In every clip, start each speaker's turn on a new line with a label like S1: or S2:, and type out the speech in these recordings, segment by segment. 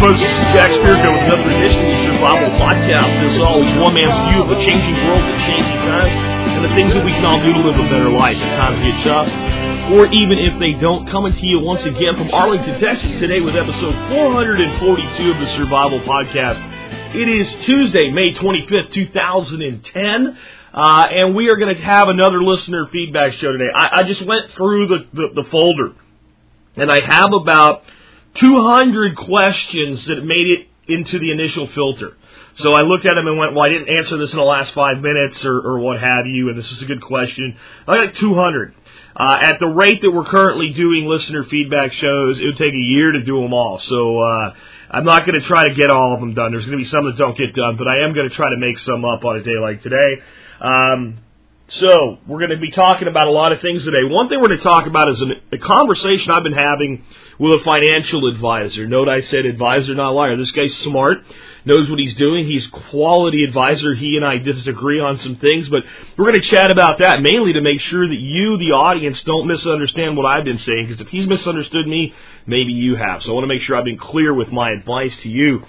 S1: folks. This is Jack Spirko with another edition of the Survival Podcast. As always, one man's view of the changing world, the changing times, and the things that we can all do to live a better life if times get tough, or even if they don't. Coming to you once again from Arlington, Texas, today with episode 442 of the Survival Podcast. It is Tuesday, May 25th, 2010. Uh, and we are going to have another listener feedback show today. I, I just went through the, the, the folder, and I have about 200 questions that made it into the initial filter. So I looked at them and went, well, I didn't answer this in the last five minutes or, or what have you, and this is a good question. I got 200. Uh, at the rate that we're currently doing listener feedback shows, it would take a year to do them all. So uh, I'm not going to try to get all of them done. There's going to be some that don't get done, but I am going to try to make some up on a day like today. Um, so we're going to be talking about a lot of things today. One thing we're going to talk about is an, a conversation I've been having with a financial advisor. Note I said advisor, not liar. This guy's smart, knows what he's doing. He's quality advisor. He and I disagree on some things, but we're going to chat about that mainly to make sure that you, the audience, don't misunderstand what I've been saying. Because if he's misunderstood me, maybe you have. So I want to make sure I've been clear with my advice to you.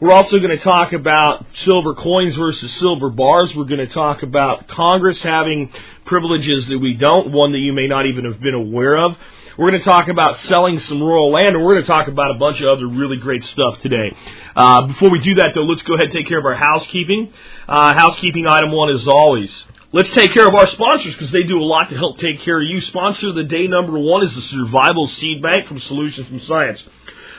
S1: We're also going to talk about silver coins versus silver bars. We're going to talk about Congress having privileges that we don't, one that you may not even have been aware of. We're going to talk about selling some rural land, and we're going to talk about a bunch of other really great stuff today. Uh, before we do that, though, let's go ahead and take care of our housekeeping. Uh, housekeeping item one, as always. Let's take care of our sponsors because they do a lot to help take care of you. Sponsor of the day number one is the Survival Seed Bank from Solutions from Science.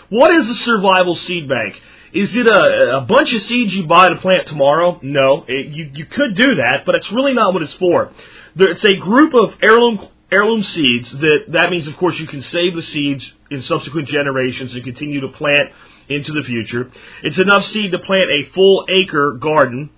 S1: What is the Survival Seed Bank? Is it a, a bunch of seeds you buy to plant tomorrow? No. It, you, you could do that, but it's really not what it's for. There, it's a group of heirloom heirloom seeds that that means of course you can save the seeds in subsequent generations and continue to plant into the future. It's enough seed to plant a full acre garden.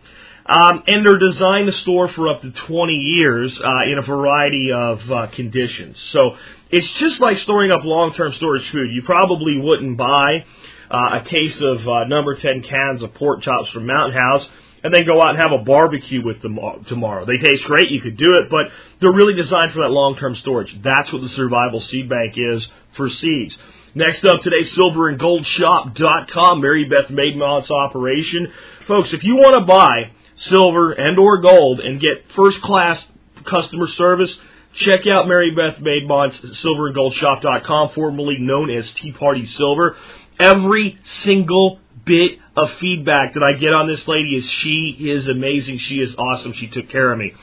S1: Um, and they're designed to store for up to 20 years uh, in a variety of uh, conditions. So it's just like storing up long-term storage food. You probably wouldn't buy uh, a case of uh, number 10 cans of pork chops from Mountain House and then go out and have a barbecue with them tomorrow. They taste great, you could do it, but they're really designed for that long-term storage. That's what the Survival Seed Bank is for seeds. Next up today, silverandgoldshop.com, Mary Beth Maidmont's operation. Folks, if you want to buy silver and or gold and get first class customer service, check out Mary Beth Maidmont's silverandgoldshop.com, formerly known as Tea Party Silver. Every single bit of feedback that I get on this lady is she is amazing. She is awesome. She took care of me.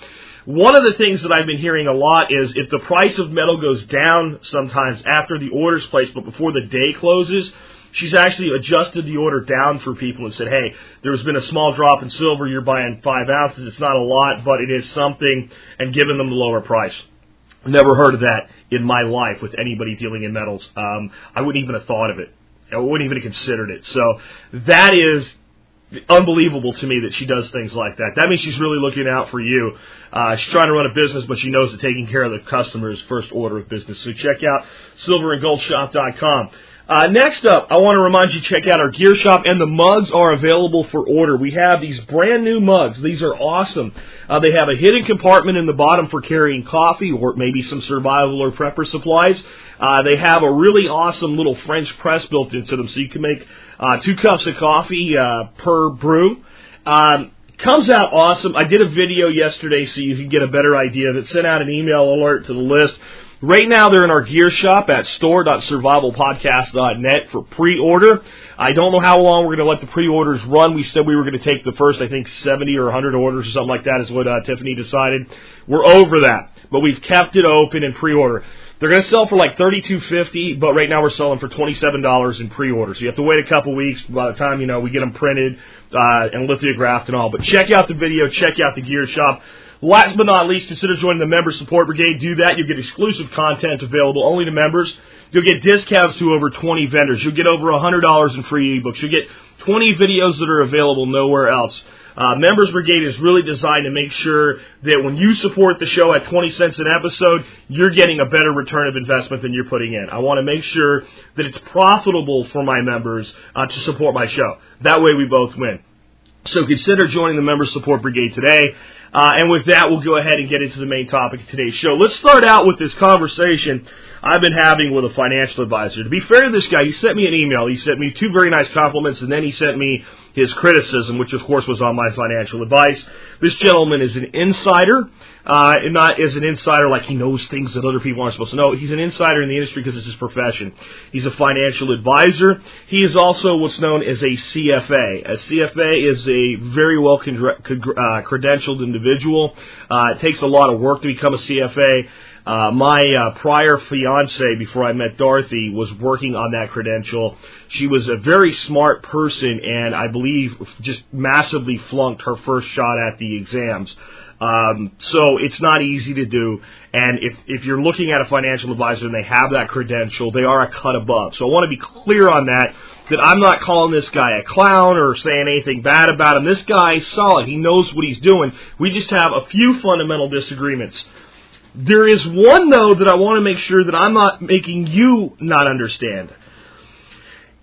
S1: One of the things that I've been hearing a lot is if the price of metal goes down sometimes after the order's placed, but before the day closes, she's actually adjusted the order down for people and said, hey, there's been a small drop in silver. You're buying five ounces. It's not a lot, but it is something, and giving them the lower price. Never heard of that in my life with anybody dealing in metals. Um, I wouldn't even have thought of it. I wouldn't even have considered it. So that is unbelievable to me that she does things like that. That means she's really looking out for you. Uh, she's trying to run a business, but she knows that taking care of the customer is first order of business. So check out silverandgoldshop.com. Uh, next up, I want to remind you check out our gear shop, and the mugs are available for order. We have these brand new mugs. These are awesome. Uh, they have a hidden compartment in the bottom for carrying coffee or maybe some survival or prepper supplies. Uh, they have a really awesome little French press built into them, so you can make uh, two cups of coffee uh, per brew. Um, comes out awesome. I did a video yesterday so you can get a better idea of it. Sent out an email alert to the list. Right now, they're in our gear shop at store.survivalpodcast.net for pre-order. I don't know how long we're going to let the pre-orders run. We said we were going to take the first, I think, 70 or 100 orders or something like that is what uh, Tiffany decided. We're over that, but we've kept it open in pre-order. They're going to sell for like thirty-two fifty, but right now we're selling for twenty-seven dollars in pre-order. So you have to wait a couple weeks by the time you know we get them printed uh, and lithographed and all. But check out the video, check out the gear shop. Last but not least, consider joining the Member Support Brigade. Do that. You'll get exclusive content available only to members. You'll get discounts to over 20 vendors. You'll get over $100 in free ebooks. You'll get 20 videos that are available nowhere else. Uh, Members Brigade is really designed to make sure that when you support the show at 20 cents an episode, you're getting a better return of investment than you're putting in. I want to make sure that it's profitable for my members uh, to support my show. That way we both win. So consider joining the Member Support Brigade today. Uh, and with that, we'll go ahead and get into the main topic of today's show. Let's start out with this conversation I've been having with a financial advisor. To be fair to this guy, he sent me an email. He sent me two very nice compliments, and then he sent me his criticism, which of course was on my financial advice. This gentleman is an insider, uh, and not as an insider like he knows things that other people aren't supposed to know. He's an insider in the industry because it's his profession. He's a financial advisor. He is also what's known as a CFA. A CFA is a very well con- uh, credentialed individual. Uh, it takes a lot of work to become a CFA. Uh, my uh, prior fiance, before I met Dorothy, was working on that credential. She was a very smart person, and I believe just massively flunked her first shot at the exams. Um, so it's not easy to do. And if if you're looking at a financial advisor and they have that credential, they are a cut above. So I want to be clear on that. That I'm not calling this guy a clown or saying anything bad about him. This guy is solid. He knows what he's doing. We just have a few fundamental disagreements. There is one, though, that I want to make sure that I'm not making you not understand.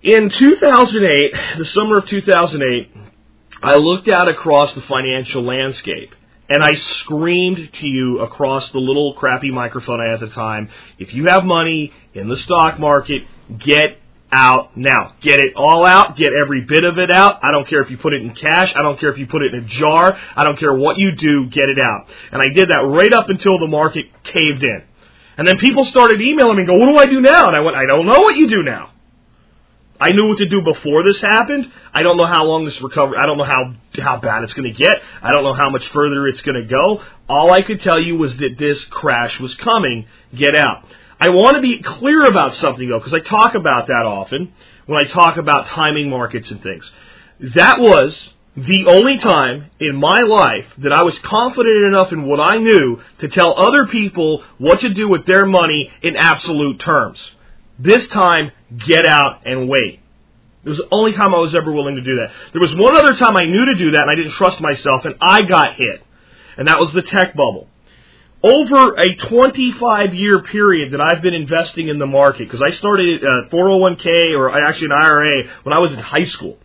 S1: In 2008, the summer of 2008, I looked out across the financial landscape and I screamed to you across the little crappy microphone I had at the time if you have money in the stock market, get out now. Get it all out. Get every bit of it out. I don't care if you put it in cash. I don't care if you put it in a jar. I don't care what you do. Get it out. And I did that right up until the market caved in. And then people started emailing me and go, what do I do now? And I went, I don't know what you do now. I knew what to do before this happened. I don't know how long this recovery, I don't know how, how bad it's going to get. I don't know how much further it's going to go. All I could tell you was that this crash was coming. Get out. I want to be clear about something though, because I talk about that often when I talk about timing markets and things. That was the only time in my life that I was confident enough in what I knew to tell other people what to do with their money in absolute terms. This time, get out and wait. It was the only time I was ever willing to do that. There was one other time I knew to do that and I didn't trust myself and I got hit. And that was the tech bubble over a 25 year period that I've been investing in the market, because I started a 401k uh, or uh, actually an IRA when I was in high school.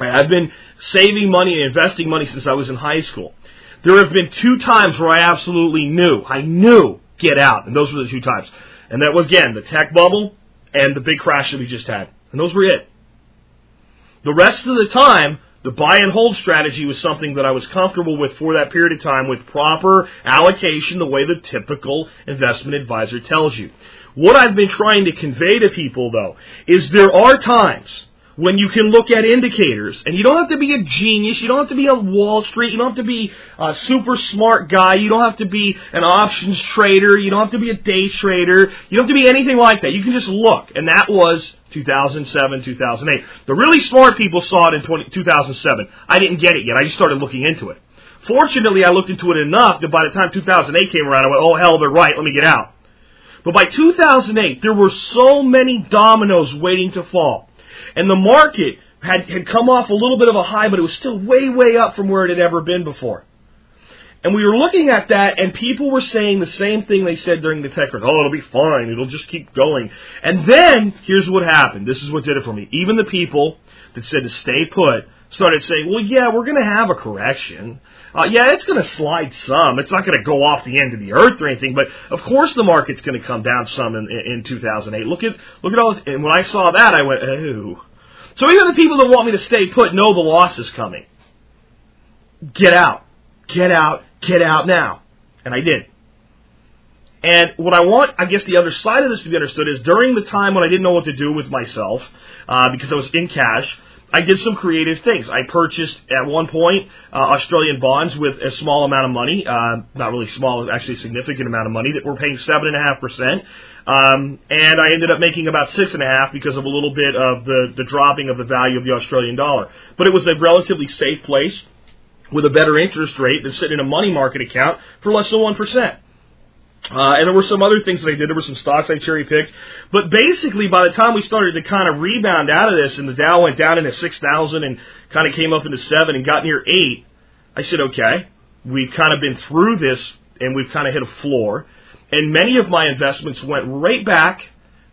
S1: I've been saving money and investing money since I was in high school. There have been two times where I absolutely knew, I knew, get out, and those were the two times. And that was again the tech bubble and the big crash that we just had, and those were it. The rest of the time, the buy and hold strategy was something that I was comfortable with for that period of time with proper allocation, the way the typical investment advisor tells you. What I've been trying to convey to people, though, is there are times when you can look at indicators, and you don't have to be a genius, you don't have to be a Wall Street, you don't have to be a super smart guy, you don't have to be an options trader, you don't have to be a day trader, you don't have to be anything like that. You can just look, and that was 2007, 2008. The really smart people saw it in 20, 2007. I didn't get it yet. I just started looking into it. Fortunately, I looked into it enough that by the time 2008 came around, I went, oh hell, they're right, let me get out. But by 2008, there were so many dominoes waiting to fall. And the market had, had come off a little bit of a high, but it was still way, way up from where it had ever been before. And we were looking at that, and people were saying the same thing they said during the tech crash. Oh, it'll be fine. It'll just keep going. And then, here's what happened. This is what did it for me. Even the people that said to stay put started saying, well, yeah, we're going to have a correction. Uh, yeah, it's going to slide some. It's not going to go off the end of the earth or anything, but of course the market's going to come down some in, in 2008. Look at, look at all this. And when I saw that, I went, oh. So even the people that want me to stay put know the loss is coming. Get out. Get out get out now. And I did. And what I want, I guess, the other side of this to be understood is during the time when I didn't know what to do with myself, uh, because I was in cash, I did some creative things. I purchased at one point uh, Australian bonds with a small amount of money, uh, not really small, actually a significant amount of money that were paying seven and a half percent. Um, and I ended up making about six and a half because of a little bit of the, the dropping of the value of the Australian dollar. But it was a relatively safe place with a better interest rate than sitting in a money market account for less than 1%. Uh, and there were some other things that I did. There were some stocks I cherry picked. But basically, by the time we started to kind of rebound out of this and the Dow went down into 6,000 and kind of came up into 7 and got near 8, I said, okay, we've kind of been through this and we've kind of hit a floor. And many of my investments went right back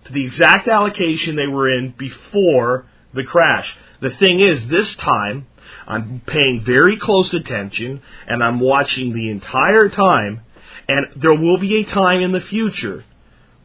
S1: to the exact allocation they were in before the crash. The thing is, this time, I'm paying very close attention and I'm watching the entire time and there will be a time in the future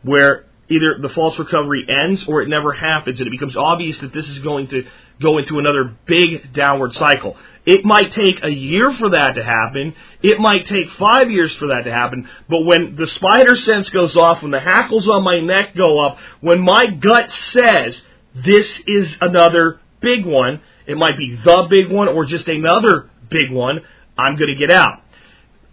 S1: where either the false recovery ends or it never happens and it becomes obvious that this is going to go into another big downward cycle. It might take a year for that to happen. It might take five years for that to happen. But when the spider sense goes off, when the hackles on my neck go up, when my gut says this is another big one, it might be the big one or just another big one, I'm going to get out.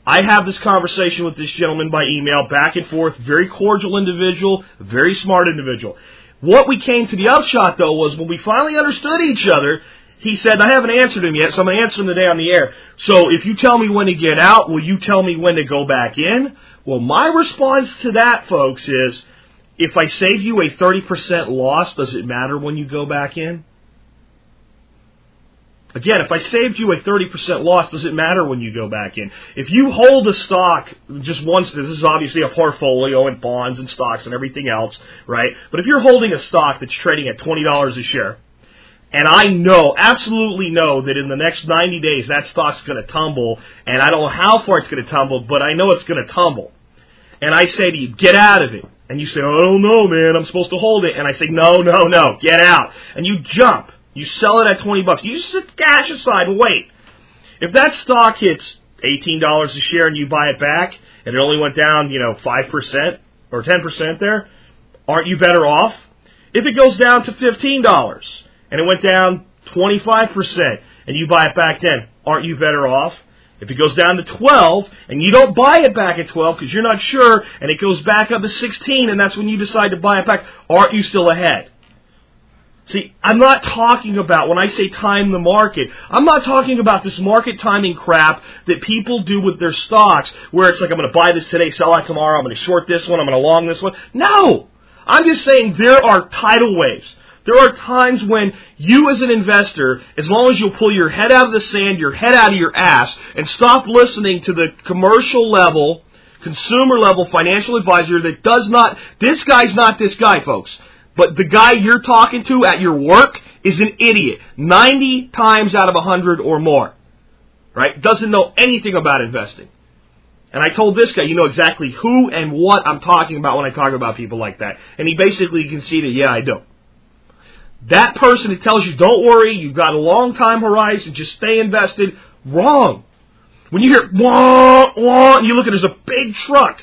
S1: I have this conversation with this gentleman by email, back and forth, very cordial individual, very smart individual. What we came to the upshot though was when we finally understood each other, he said, I haven't answered him yet, so I'm going to answer him today on the air. So if you tell me when to get out, will you tell me when to go back in? Well, my response to that, folks, is if I save you a 30% loss, does it matter when you go back in? Again, if I saved you a 30% loss, does it matter when you go back in? If you hold a stock just once, this is obviously a portfolio and bonds and stocks and everything else, right? But if you're holding a stock that's trading at $20 a share, and I know, absolutely know that in the next 90 days that stock's going to tumble, and I don't know how far it's going to tumble, but I know it's going to tumble. And I say to you, get out of it. And you say, I don't know, man, I'm supposed to hold it. And I say, no, no, no, get out. And you jump. You sell it at 20 bucks. You just sit cash aside and wait. If that stock hits $18 a share and you buy it back and it only went down, you know, 5% or 10% there, aren't you better off? If it goes down to $15 and it went down 25% and you buy it back then, aren't you better off? If it goes down to 12 and you don't buy it back at 12 because you're not sure and it goes back up to 16 and that's when you decide to buy it back, aren't you still ahead? See, I'm not talking about, when I say time the market, I'm not talking about this market timing crap that people do with their stocks, where it's like, I'm going to buy this today, sell it tomorrow, I'm going to short this one, I'm going to long this one. No! I'm just saying there are tidal waves. There are times when you as an investor, as long as you'll pull your head out of the sand, your head out of your ass, and stop listening to the commercial level, consumer level financial advisor that does not, this guy's not this guy, folks. But the guy you're talking to at your work is an idiot. 90 times out of 100 or more. Right? Doesn't know anything about investing. And I told this guy, you know exactly who and what I'm talking about when I talk about people like that. And he basically conceded, yeah, I do. That person that tells you, don't worry, you've got a long time horizon, just stay invested, wrong. When you hear wah, wah, and you look at it as a big truck,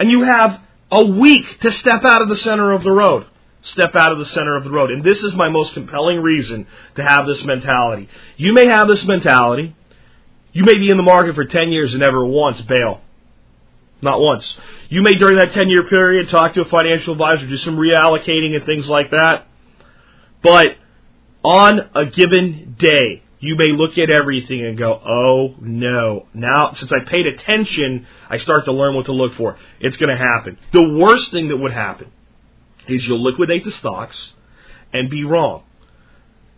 S1: and you have a week to step out of the center of the road step out of the center of the road. And this is my most compelling reason to have this mentality. You may have this mentality. You may be in the market for 10 years and never once bail. Not once. You may, during that 10 year period, talk to a financial advisor, do some reallocating and things like that. But on a given day, you may look at everything and go, oh no. Now, since I paid attention, I start to learn what to look for. It's going to happen. The worst thing that would happen is you'll liquidate the stocks and be wrong.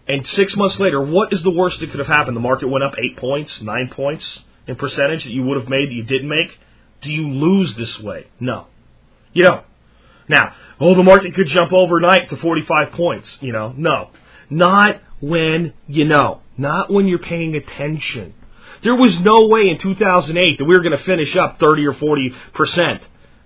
S1: And six months later, what is the worst that could have happened? The market went up eight points, nine points in percentage that you would have made that you didn't make. Do you lose this way? No. You don't. Now, oh, the market could jump overnight to 45 points. You know, no. Not when you know. Not when you're paying attention. There was no way in 2008 that we were going to finish up 30 or 40 percent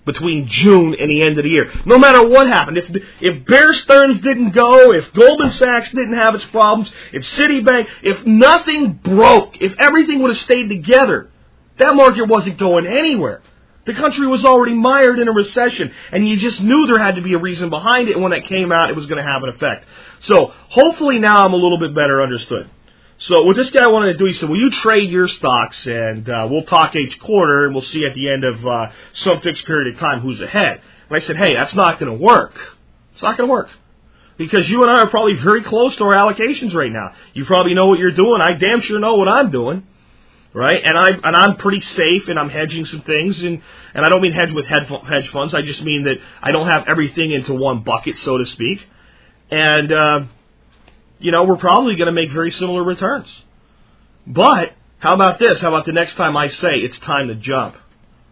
S1: between June and the end of the year. No matter what happened, if if Bear Stearns didn't go, if Goldman Sachs didn't have its problems, if Citibank, if nothing broke, if everything would have stayed together, that market wasn't going anywhere. The country was already mired in a recession, and you just knew there had to be a reason behind it. And when that came out, it was going to have an effect. So hopefully now I'm a little bit better understood. So what this guy wanted to do, he said, "Will you trade your stocks, and uh, we'll talk each quarter, and we'll see at the end of uh, some fixed period of time who's ahead." And I said, "Hey, that's not going to work. It's not going to work." Because you and I are probably very close to our allocations right now. You probably know what you're doing. I damn sure know what I'm doing. right? And I and I'm pretty safe, and I'm hedging some things, and and I don't mean hedge with hedge hedge funds. I just mean that I don't have everything into one bucket, so to speak. And uh, you know, we're probably going to make very similar returns. But how about this? How about the next time I say it's time to jump?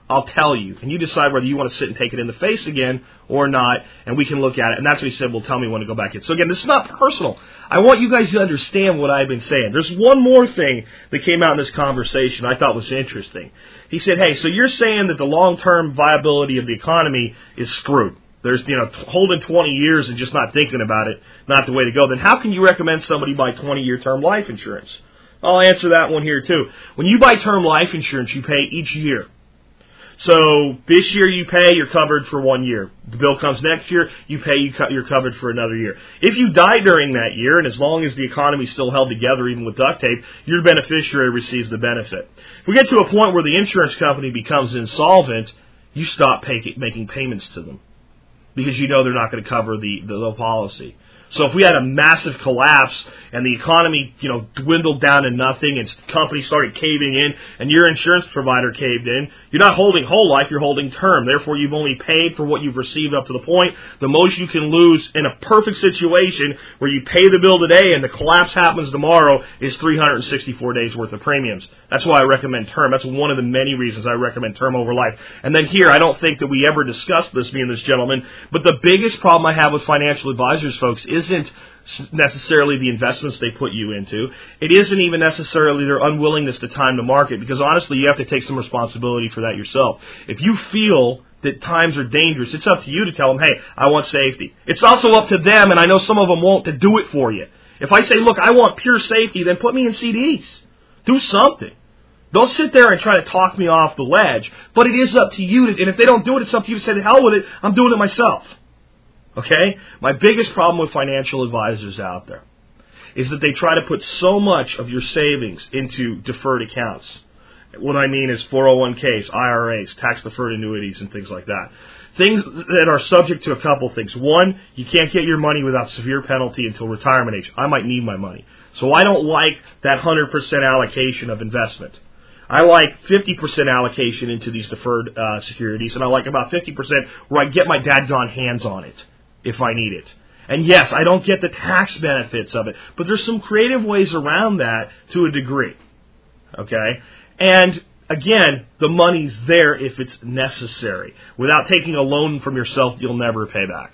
S1: I'll tell you, and you decide whether you want to sit and take it in the face again or not, and we can look at it. And that's what he said. Well, tell me when to go back in. So again, this is not personal. I want you guys to understand what I've been saying. There's one more thing that came out in this conversation I thought was interesting. He said, "Hey, so you're saying that the long-term viability of the economy is screwed? There's you know holding 20 years and just not thinking about it, not the way to go. Then how can you recommend somebody buy 20-year term life insurance?" I'll answer that one here too. When you buy term life insurance, you pay each year. So this year you pay, you're covered for one year. The bill comes next year, you pay, you you're covered for another year. If you die during that year, and as long as the economy's still held together, even with duct tape, your beneficiary receives the benefit. If we get to a point where the insurance company becomes insolvent, you stop pay, making payments to them because you know they're not going to cover the, the, the policy. So if we had a massive collapse and the economy, you know, dwindled down to nothing and companies started caving in and your insurance provider caved in, you're not holding whole life, you're holding term. Therefore, you've only paid for what you've received up to the point. The most you can lose in a perfect situation where you pay the bill today and the collapse happens tomorrow is 364 days worth of premiums. That's why I recommend term. That's one of the many reasons I recommend term over life. And then here, I don't think that we ever discussed this, me and this gentleman, but the biggest problem I have with financial advisors, folks, isn't necessarily the investments they put you into. It isn't even necessarily their unwillingness to time the market, because honestly, you have to take some responsibility for that yourself. If you feel that times are dangerous, it's up to you to tell them, hey, I want safety. It's also up to them, and I know some of them won't, to do it for you. If I say, look, I want pure safety, then put me in CDs. Do something. Don't sit there and try to talk me off the ledge. But it is up to you. To, and if they don't do it, it's up to you to say, the hell with it. I'm doing it myself. Okay? My biggest problem with financial advisors out there is that they try to put so much of your savings into deferred accounts. What I mean is 401ks, IRAs, tax deferred annuities, and things like that. Things that are subject to a couple things. One, you can't get your money without severe penalty until retirement age. I might need my money. So I don't like that 100% allocation of investment. I like 50% allocation into these deferred uh, securities, and I like about 50% where I get my dadgone hands on it if I need it. And yes, I don't get the tax benefits of it, but there's some creative ways around that to a degree. Okay? And again, the money's there if it's necessary. Without taking a loan from yourself, you'll never pay back.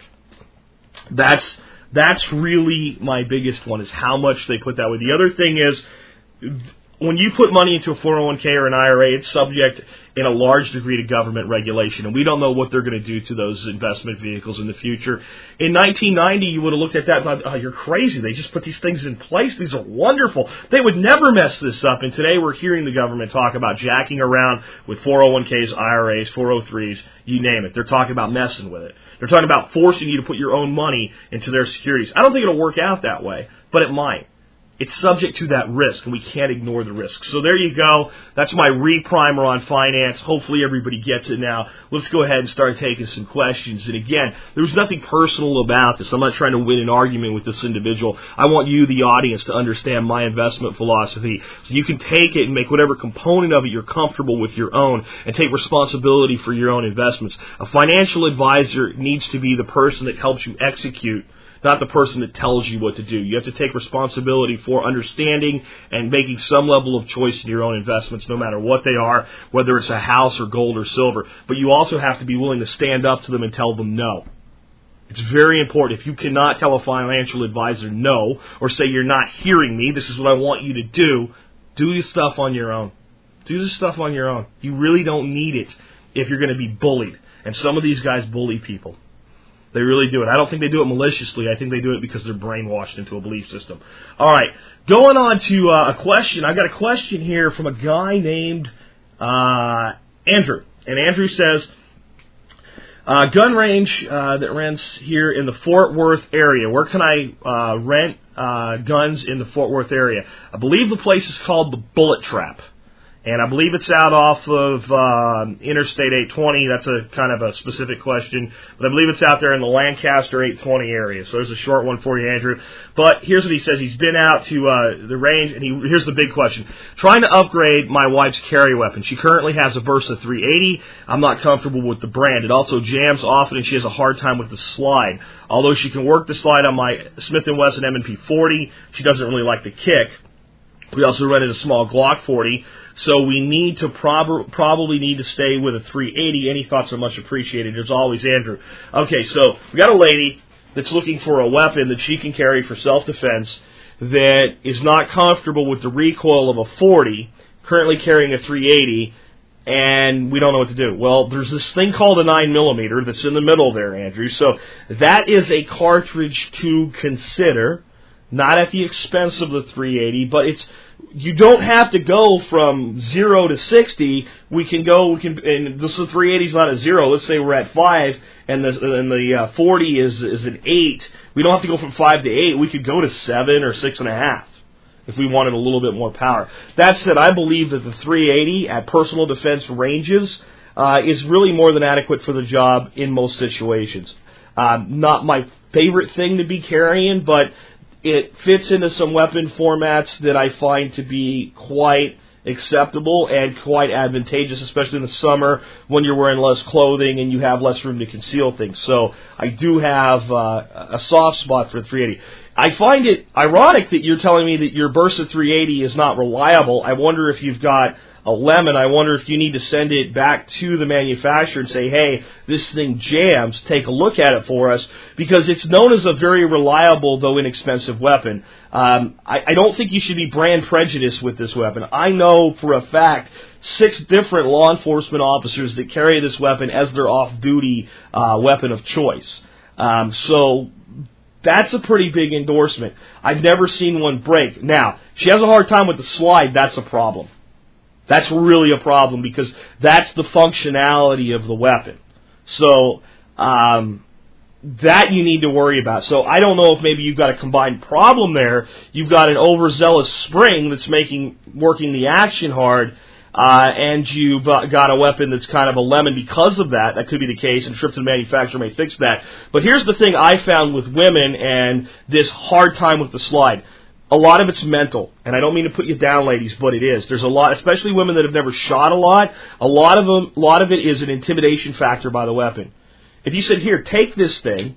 S1: That's that's really my biggest one is how much they put that way. The other thing is when you put money into a 401k or an IRA, it's subject in a large degree to government regulation, and we don't know what they're going to do to those investment vehicles in the future. In 1990, you would have looked at that and thought, oh, you're crazy. They just put these things in place. These are wonderful. They would never mess this up. And today we're hearing the government talk about jacking around with 401ks, IRAs, 403s, you name it. They're talking about messing with it. They're talking about forcing you to put your own money into their securities. I don't think it'll work out that way, but it might it's subject to that risk, and we can't ignore the risk. So there you go. That's my reprimer on finance. Hopefully everybody gets it now. Let's go ahead and start taking some questions. And again, there's nothing personal about this. I'm not trying to win an argument with this individual. I want you, the audience, to understand my investment philosophy. So you can take it and make whatever component of it you're comfortable with your own and take responsibility for your own investments. A financial advisor needs to be the person that helps you execute not the person that tells you what to do. You have to take responsibility for understanding and making some level of choice in your own investments, no matter what they are, whether it's a house or gold or silver. But you also have to be willing to stand up to them and tell them no. It's very important. If you cannot tell a financial advisor no, or say you're not hearing me, this is what I want you to do, do your stuff on your own. Do the stuff on your own. You really don't need it if you're going to be bullied. And some of these guys bully people. They really do it. I don't think they do it maliciously. I think they do it because they're brainwashed into a belief system. All right, going on to uh, a question. I've got a question here from a guy named uh, Andrew, and Andrew says. Uh, gun range uh, that rents here in the Fort Worth area. Where can I uh, rent uh, guns in the Fort Worth area? I believe the place is called the Bullet Trap. And I believe it's out off of uh, Interstate 820. That's a kind of a specific question, but I believe it's out there in the Lancaster 820 area. So there's a short one for you, Andrew. But here's what he says: He's been out to uh, the range, and he, here's the big question: trying to upgrade my wife's carry weapon. She currently has a Bersa 380. I'm not comfortable with the brand. It also jams often, and she has a hard time with the slide. Although she can work the slide on my Smith & Wesson M&P 40, she doesn't really like the kick. We also rented a small Glock 40, so we need to prob- probably need to stay with a 380. Any thoughts are much appreciated. As always, Andrew. Okay, so we got a lady that's looking for a weapon that she can carry for self-defense that is not comfortable with the recoil of a 40, currently carrying a 380, and we don't know what to do. Well, there's this thing called a 9 millimeter that's in the middle there, Andrew. So that is a cartridge to consider not at the expense of the 380, but it's you don't have to go from zero to 60. We can go. We can. And this the 380 is not a zero. Let's say we're at five, and the and the uh, 40 is is an eight. We don't have to go from five to eight. We could go to seven or six and a half if we wanted a little bit more power. That said, I believe that the 380 at personal defense ranges uh, is really more than adequate for the job in most situations. Uh, not my favorite thing to be carrying, but it fits into some weapon formats that I find to be quite acceptable and quite advantageous, especially in the summer when you're wearing less clothing and you have less room to conceal things. So I do have uh, a soft spot for the 380. I find it ironic that you're telling me that your Bersa 380 is not reliable. I wonder if you've got a lemon. I wonder if you need to send it back to the manufacturer and say, hey, this thing jams. Take a look at it for us because it's known as a very reliable though inexpensive weapon. Um, I, I don't think you should be brand prejudiced with this weapon. I know for a fact six different law enforcement officers that carry this weapon as their off-duty uh, weapon of choice. Um, so that's a pretty big endorsement. I've never seen one break. Now, she has a hard time with the slide. That's a problem. That's really a problem because that's the functionality of the weapon. So, um, that you need to worry about. So I don't know if maybe you've got a combined problem there. You've got an overzealous spring that's making working the action hard, uh, and you've uh, got a weapon that's kind of a lemon because of that. That could be the case, and Tripton manufacturer may fix that. But here's the thing I found with women and this hard time with the slide. A lot of it's mental, and I don't mean to put you down, ladies, but it is. There's a lot, especially women that have never shot a lot. A lot of them, a lot of it is an intimidation factor by the weapon. If you said, "Here, take this thing,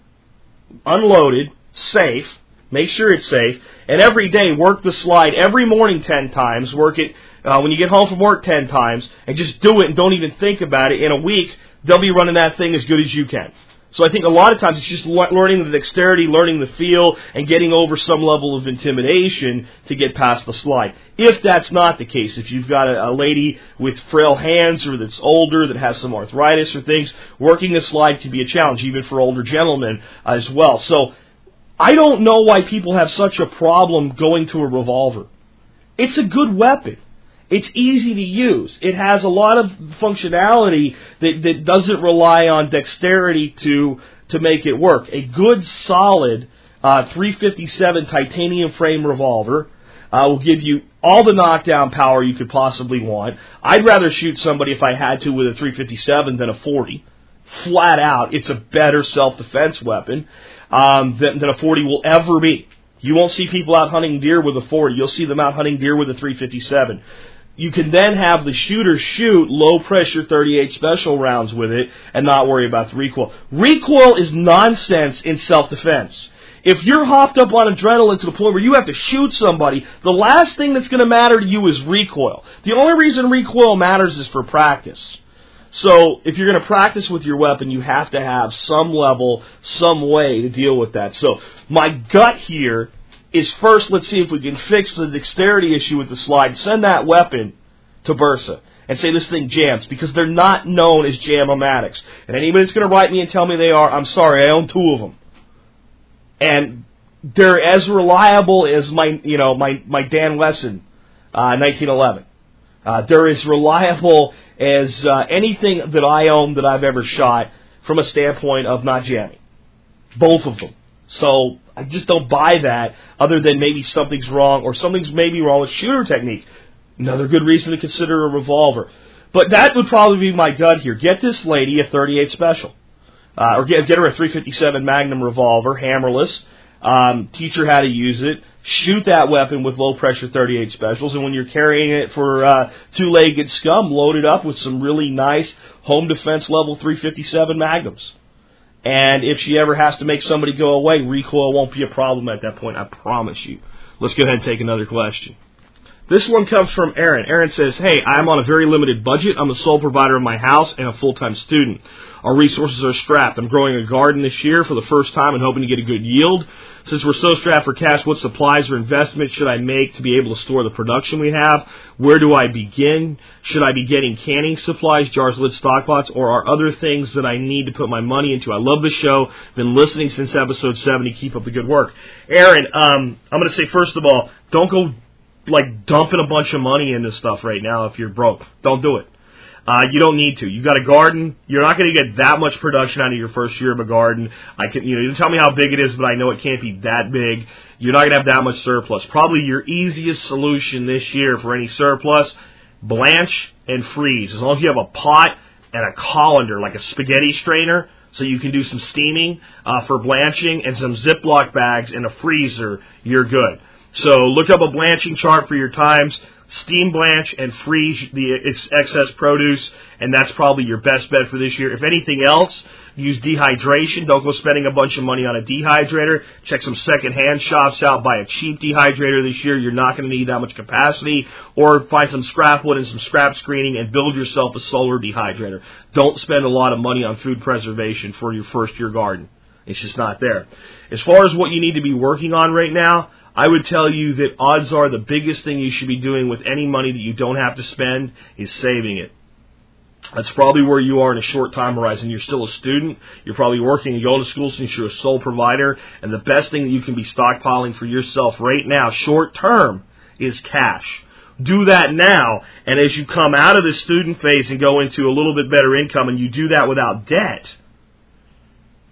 S1: unloaded, safe, make sure it's safe, and every day work the slide every morning ten times, work it uh, when you get home from work 10 times and just do it and don't even think about it, in a week, they'll be running that thing as good as you can. So I think a lot of times it's just learning the dexterity, learning the feel, and getting over some level of intimidation to get past the slide. If that's not the case, if you've got a, a lady with frail hands or that's older, that has some arthritis or things, working the slide can be a challenge, even for older gentlemen uh, as well. So I don't know why people have such a problem going to a revolver. It's a good weapon. It's easy to use. It has a lot of functionality that, that doesn't rely on dexterity to to make it work. A good solid uh, 357 titanium frame revolver uh, will give you all the knockdown power you could possibly want. I'd rather shoot somebody if I had to with a 357 than a 40. Flat out, it's a better self-defense weapon um, than, than a 40 will ever be. You won't see people out hunting deer with a 40. You'll see them out hunting deer with a 357 you can then have the shooter shoot low pressure 38 special rounds with it and not worry about the recoil. Recoil is nonsense in self defense. If you're hopped up on adrenaline to the point where you have to shoot somebody, the last thing that's going to matter to you is recoil. The only reason recoil matters is for practice. So if you're going to practice with your weapon, you have to have some level, some way to deal with that. So my gut here is first let's see if we can fix the dexterity issue with the slide. Send that weapon to Bersa and say this thing jams because they're not known as jam-o-matics. And anybody that's going to write me and tell me they are, I'm sorry, I own two of them. And they're as reliable as my, you know, my, my Dan Wesson, uh, 1911. Uh, they're as reliable as uh, anything that I own that I've ever shot from a standpoint of not jamming. Both of them. So I just don't buy that other than maybe something's wrong or something's maybe wrong with shooter technique. Another good reason to consider a revolver. But that would probably be my gut here. Get this lady a 38 special, uh, or get, get her a 357 Magnum revolver, hammerless. Um, teach her how to use it. Shoot that weapon with low pressure 38 specials, and when you're carrying it for uh, two legged scum, load it up with some really nice home defense level 357 Magnums. And if she ever has to make somebody go away, recoil won't be a problem at that point. I promise you. Let's go ahead and take another question. This one comes from Aaron. Aaron says, Hey, I'm on a very limited budget. I'm the sole provider of my house and a full time student. Our resources are strapped. I'm growing a garden this year for the first time and hoping to get a good yield. Since we're so strapped for cash, what supplies or investments should I make to be able to store the production we have? Where do I begin? Should I be getting canning supplies, jars, lids, stockpots, or are other things that I need to put my money into? I love the show. Been listening since episode 70. Keep up the good work. Aaron, um, I'm going to say first of all, don't go like dumping a bunch of money into stuff right now if you're broke. Don't do it. Uh, you don't need to. You got a garden. You're not going to get that much production out of your first year of a garden. I can, you know, you tell me how big it is, but I know it can't be that big. You're not going to have that much surplus. Probably your easiest solution this year for any surplus, blanch and freeze. As long as you have a pot and a colander, like a spaghetti strainer, so you can do some steaming uh, for blanching and some Ziploc bags in a freezer, you're good. So look up a blanching chart for your times steam blanch and freeze the ex- excess produce, and that's probably your best bet for this year. If anything else, use dehydration. Don't go spending a bunch of money on a dehydrator. Check some secondhand shops out. Buy a cheap dehydrator this year. You're not going to need that much capacity. Or find some scrap wood and some scrap screening and build yourself a solar dehydrator. Don't spend a lot of money on food preservation for your first year garden. It's just not there. As far as what you need to be working on right now, I would tell you that odds are the biggest thing you should be doing with any money that you don't have to spend is saving it. That's probably where you are in a short time horizon. You're still a student. You're probably working and going to school since you're a sole provider. And the best thing that you can be stockpiling for yourself right now, short term, is cash. Do that now. And as you come out of the student phase and go into a little bit better income and you do that without debt,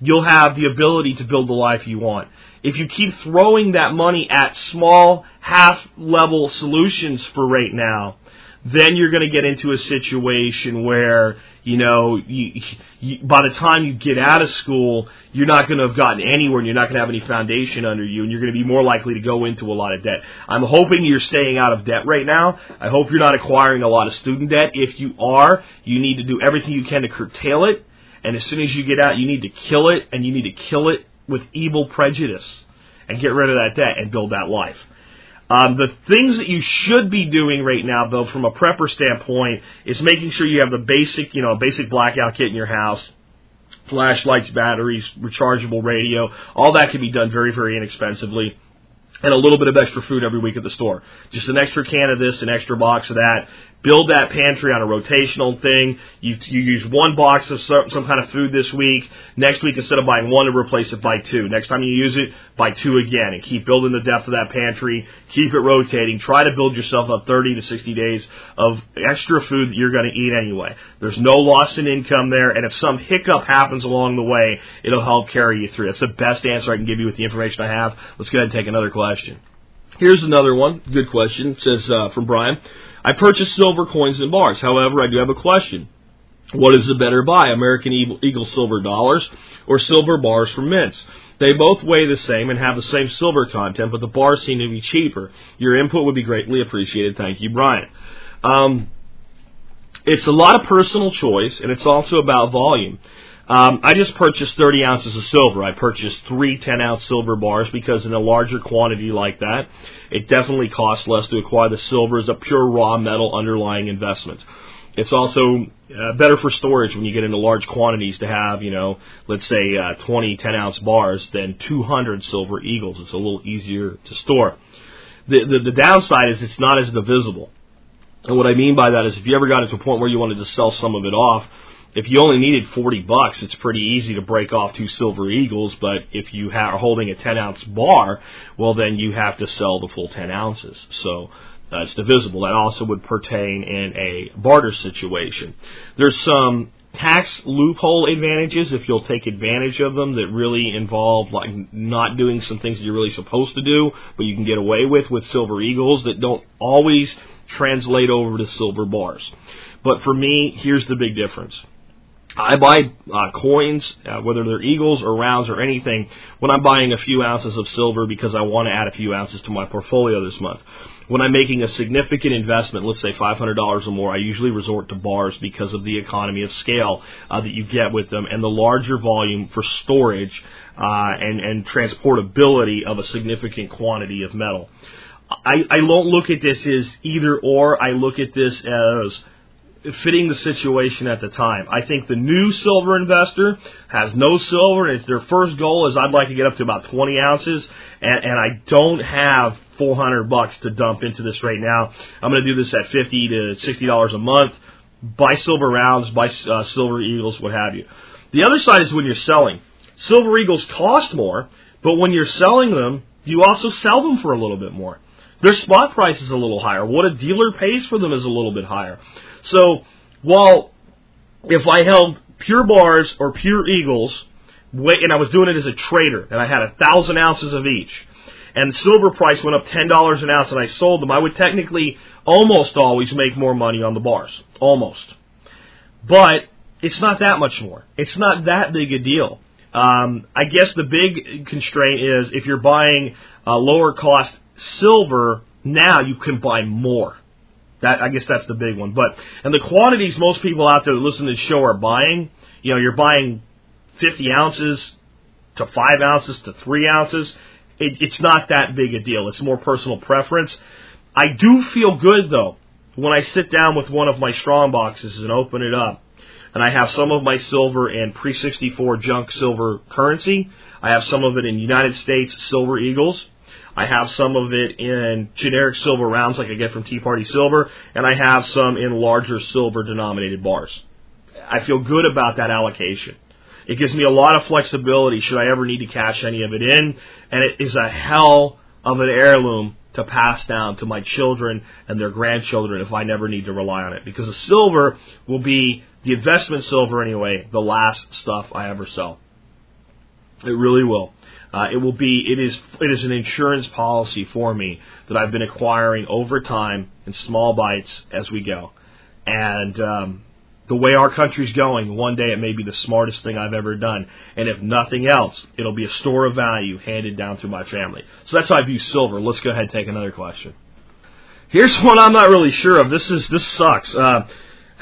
S1: you'll have the ability to build the life you want. If you keep throwing that money at small half level solutions for right now, then you're going to get into a situation where you know you, you, by the time you get out of school you're not going to have gotten anywhere and you're not going to have any foundation under you and you're going to be more likely to go into a lot of debt. I'm hoping you're staying out of debt right now. I hope you're not acquiring a lot of student debt. If you are you need to do everything you can to curtail it and as soon as you get out you need to kill it and you need to kill it with evil prejudice and get rid of that debt and build that life. Um, the things that you should be doing right now, though, from a prepper standpoint, is making sure you have the basic, you know, basic blackout kit in your house, flashlights, batteries, rechargeable radio. All that can be done very, very inexpensively and a little bit of extra food every week at the store. Just an extra can of this, an extra box of that, build that pantry on a rotational thing. You, you use one box of some, some kind of food this week. Next week, instead of buying one, to replace it by two. Next time you use it, buy two again, and keep building the depth of that pantry. Keep it rotating. Try to build yourself up 30 to 60 days of extra food that you're going to eat anyway. There's no loss in income there, and if some hiccup happens along the way, it'll help carry you through. That's the best answer I can give you with the information I have. Let's go ahead and take another question. Here's another one. Good question. It says uh, from Brian. I purchased silver coins and bars. However, I do have a question. What is the better buy, American Eagle silver dollars or silver bars from mints? They both weigh the same and have the same silver content, but the bars seem to be cheaper. Your input would be greatly appreciated. Thank you, Brian. Um, it's a lot of personal choice, and it's also about volume. Um, I just purchased 30 ounces of silver. I purchased three 10 ounce silver bars because in a larger quantity like that, it definitely costs less to acquire the silver as a pure raw metal underlying investment. It's also uh, better for storage when you get into large quantities to have, you know, let's say uh, 20 10 ounce bars than 200 silver eagles. It's a little easier to store. The, the, the downside is it's not as divisible. And what I mean by that is if you ever got to a point where you wanted to sell some of it off, if you only needed 40 bucks, it's pretty easy to break off two silver eagles. But if you are holding a 10 ounce bar, well, then you have to sell the full 10 ounces. So uh, that's divisible. That also would pertain in a barter situation. There's some tax loophole advantages if you'll take advantage of them that really involve like not doing some things that you're really supposed to do, but you can get away with with silver eagles that don't always translate over to silver bars. But for me, here's the big difference. I buy uh, coins, uh, whether they're eagles or rounds or anything, when I'm buying a few ounces of silver because I want to add a few ounces to my portfolio this month. When I'm making a significant investment, let's say $500 or more, I usually resort to bars because of the economy of scale uh, that you get with them and the larger volume for storage uh, and, and transportability of a significant quantity of metal. I, I don't look at this as either or. I look at this as fitting the situation at the time. I think the new silver investor has no silver, and their first goal is I'd like to get up to about 20 ounces, and, and I don't have 400 bucks to dump into this right now. I'm going to do this at 50 to 60 dollars a month. Buy silver rounds, buy uh, silver eagles, what have you. The other side is when you're selling. Silver eagles cost more, but when you're selling them, you also sell them for a little bit more. Their spot price is a little higher. What a dealer pays for them is a little bit higher. So while if I held pure bars or pure eagles, and I was doing it as a trader, and I had a thousand ounces of each, and silver price went up ten dollars an ounce, and I sold them, I would technically almost always make more money on the bars, almost. But it's not that much more. It's not that big a deal. Um, I guess the big constraint is if you're buying a lower cost silver, now you can buy more. That I guess that's the big one. But and the quantities most people out there that listen to the show are buying, you know, you're buying 50 ounces to five ounces to three ounces. It, it's not that big a deal. It's more personal preference. I do feel good though when I sit down with one of my strong boxes and open it up, and I have some of my silver in pre 64 junk silver currency. I have some of it in United States silver eagles. I have some of it in generic silver rounds like I get from Tea Party Silver, and I have some in larger silver denominated bars. I feel good about that allocation. It gives me a lot of flexibility should I ever need to cash any of it in, and it is a hell of an heirloom to pass down to my children and their grandchildren if I never need to rely on it. Because the silver will be, the investment silver anyway, the last stuff I ever sell. It really will. Uh, it will be it is it is an insurance policy for me that I've been acquiring over time in small bites as we go, and um, the way our country's going, one day it may be the smartest thing I've ever done, and if nothing else, it'll be a store of value handed down through my family. So that's how I view silver. Let's go ahead and take another question. Here's one I'm not really sure of. This is this sucks. Uh,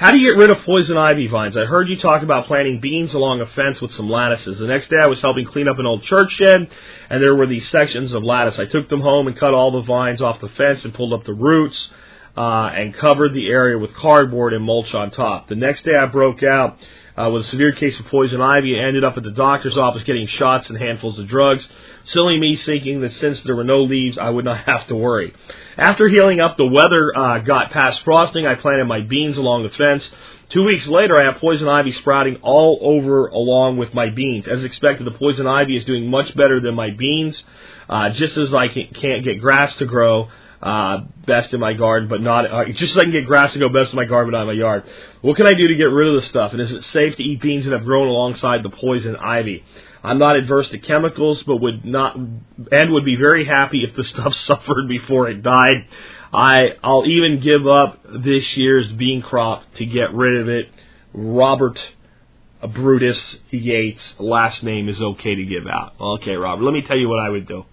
S1: how do you get rid of poison ivy vines? I heard you talk about planting beans along a fence with some lattices. The next day I was helping clean up an old church shed, and there were these sections of lattice. I took them home and cut all the vines off the fence and pulled up the roots uh, and covered the area with cardboard and mulch on top. The next day I broke out uh, with a severe case of poison ivy and ended up at the doctor's office getting shots and handfuls of drugs. Silly me thinking that since there were no leaves, I would not have to worry. After healing up, the weather uh, got past frosting. I planted my beans along the fence. Two weeks later, I have poison ivy sprouting all over along with my beans. As expected, the poison ivy is doing much better than my beans. Uh, just as I can't get grass to grow, uh, best in my garden, but not uh, just as I can get grass to go best in my garden, but not in my yard. What can I do to get rid of the stuff? And is it safe to eat beans that have grown alongside the poison ivy? I'm not adverse to chemicals, but would not and would be very happy if the stuff suffered before it died. I I'll even give up this year's bean crop to get rid of it. Robert Brutus Yates last name is okay to give out. Okay, Robert, let me tell you what I would do.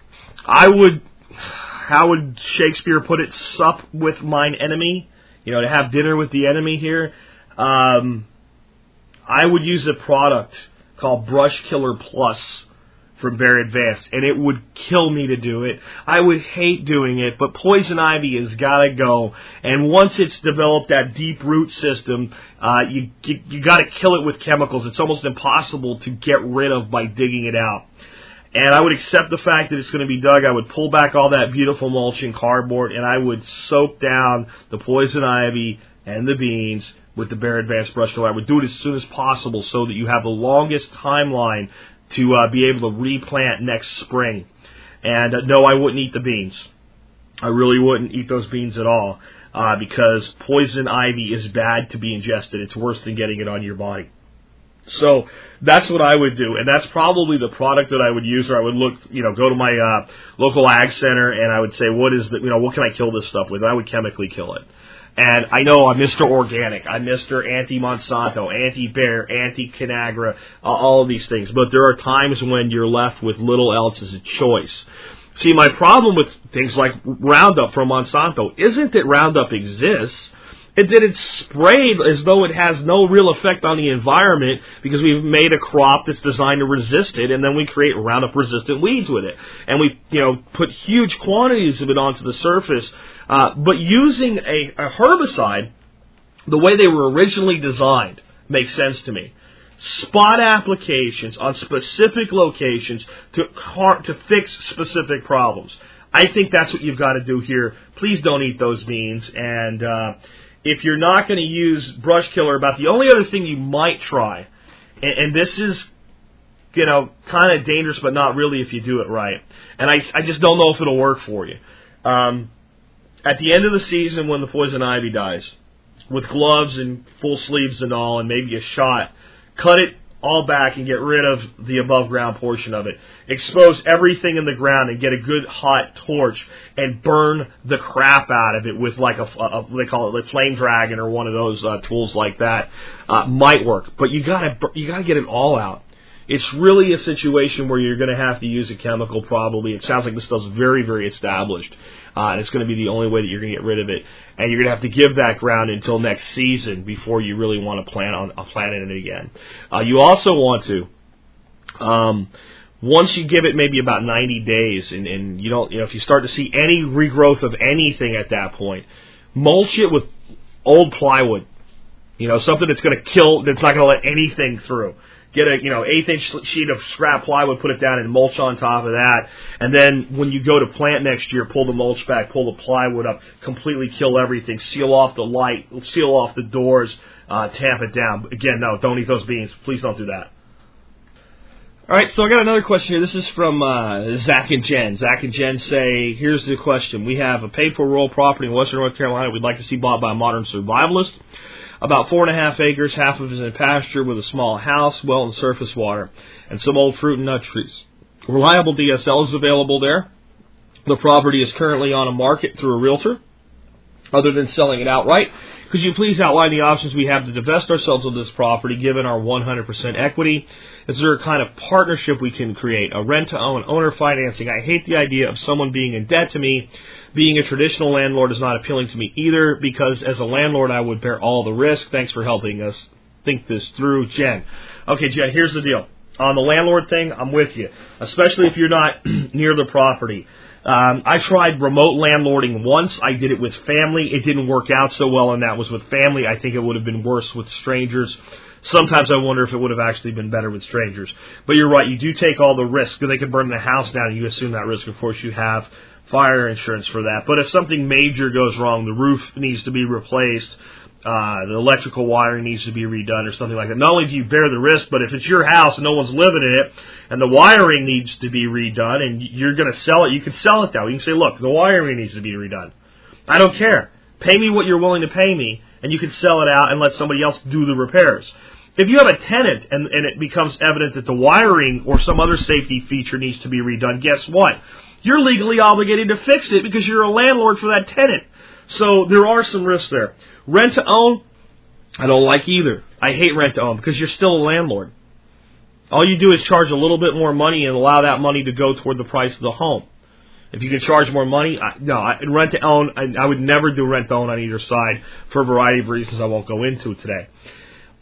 S1: I would how would Shakespeare put it? Sup with mine enemy. You know, to have dinner with the enemy here. Um, I would use a product called Brush Killer Plus from Bayer Advanced, and it would kill me to do it. I would hate doing it, but poison ivy has got to go. And once it's developed that deep root system, uh, you you, you got to kill it with chemicals. It's almost impossible to get rid of by digging it out. And I would accept the fact that it's going to be dug. I would pull back all that beautiful mulch and cardboard, and I would soak down the poison ivy and the beans with the Bayer Advanced Brush Killer. I would do it as soon as possible so that you have the longest timeline to uh, be able to replant next spring. And uh, no, I wouldn't eat the beans. I really wouldn't eat those beans at all uh, because poison ivy is bad to be ingested. It's worse than getting it on your body. So that's what I would do, and that's probably the product that I would use. Or I would look, you know, go to my uh, local ag center, and I would say, what is the, you know, what can I kill this stuff with? And I would chemically kill it. And I know I'm Mr. Organic, I'm Mr. Anti Monsanto, Anti Bayer, Anti Conagra, uh, all of these things. But there are times when you're left with little else as a choice. See, my problem with things like Roundup from Monsanto isn't that Roundup exists. It that it's sprayed as though it has no real effect on the environment because we've made a crop that's designed to resist it, and then we create Roundup resistant weeds with it, and we you know put huge quantities of it onto the surface. Uh, but using a, a herbicide, the way they were originally designed, makes sense to me spot applications on specific locations to to fix specific problems. I think that's what you've got to do here. Please don't eat those beans. And uh, if you're not going to use brush killer, about the only other thing you might try, and, and this is you know kind of dangerous, but not really if you do it right. And I I just don't know if it'll work for you. Um, at the end of the season, when the poison ivy dies, with gloves and full sleeves and all, and maybe a shot cut it all back and get rid of the above ground portion of it. Expose everything in the ground and get a good hot torch and burn the crap out of it with like a, a they call it a flame dragon or one of those uh, tools like that. Uh, might work, but you gotta you gotta get it all out. It's really a situation where you're going to have to use a chemical. Probably, it sounds like this stuff's very very established uh, and it's going to be the only way that you're going to get rid of it. And you're going to have to give that ground until next season before you really want to plant on uh, planting it again. Uh, you also want to. Um, once you give it maybe about 90 days, and, and you don't, you know, if you start to see any regrowth of anything at that point, mulch it with old plywood. You know, something that's going to kill, that's not going to let anything through get a you know eighth inch sheet of scrap plywood, put it down, and mulch on top of that. And then when you go to plant next year, pull the mulch back, pull the plywood up, completely kill everything, seal off the light, seal off the doors, uh, tamp it down. Again, no, don't eat those beans. Please don't do that. All right, so I got another question here. This is from uh, Zach and Jen. Zach and Jen say, here's the question. We have a paid for rural property in western North Carolina we'd like to see bought by a modern survivalist. About four and a half acres, half of it is in pasture with a small house, well, and surface water, and some old fruit and nut trees. Reliable DSL is available there. The property is currently on a market through a realtor. Other than selling it outright, could you please outline the options we have to divest ourselves of this property given our 100% equity? Is there a kind of partnership we can create? A rent to own, owner financing? I hate the idea of someone being in debt to me being a traditional landlord is not appealing to me either because as a landlord I would bear all the risk. Thanks for helping us think this through, Jen. Okay, Jen, here's the deal. On the landlord thing, I'm with you, especially if you're not near the property. Um, I tried remote landlording once. I did it with family. It didn't work out so well, and that was with family. I think it would have been worse with strangers. Sometimes I wonder if it would have actually been better with strangers. But you're right. You do take all the risk. They could burn the house down, and you assume that risk. Of course, you have fire insurance for that. But if something major goes wrong, the roof needs to be replaced, uh, the electrical wiring needs to be redone or something like that. Not only do you bear the risk, but if it's your house and no one's living in it, and the wiring needs to be redone, and you're going to sell it, you can sell it though. You can say, look, the wiring needs to be redone. I don't care. Pay me what you're willing to pay me, and you can sell it out and let somebody else do the repairs. If you have a tenant and, and it becomes evident that the wiring or some other safety feature needs to be redone, guess what? You're legally obligated to fix it because you're a landlord for that tenant. So there are some risks there. Rent to own, I don't like either. I hate rent to own because you're still a landlord. All you do is charge a little bit more money and allow that money to go toward the price of the home. If you can charge more money, I, no, I, rent to own, I, I would never do rent to own on either side for a variety of reasons I won't go into today.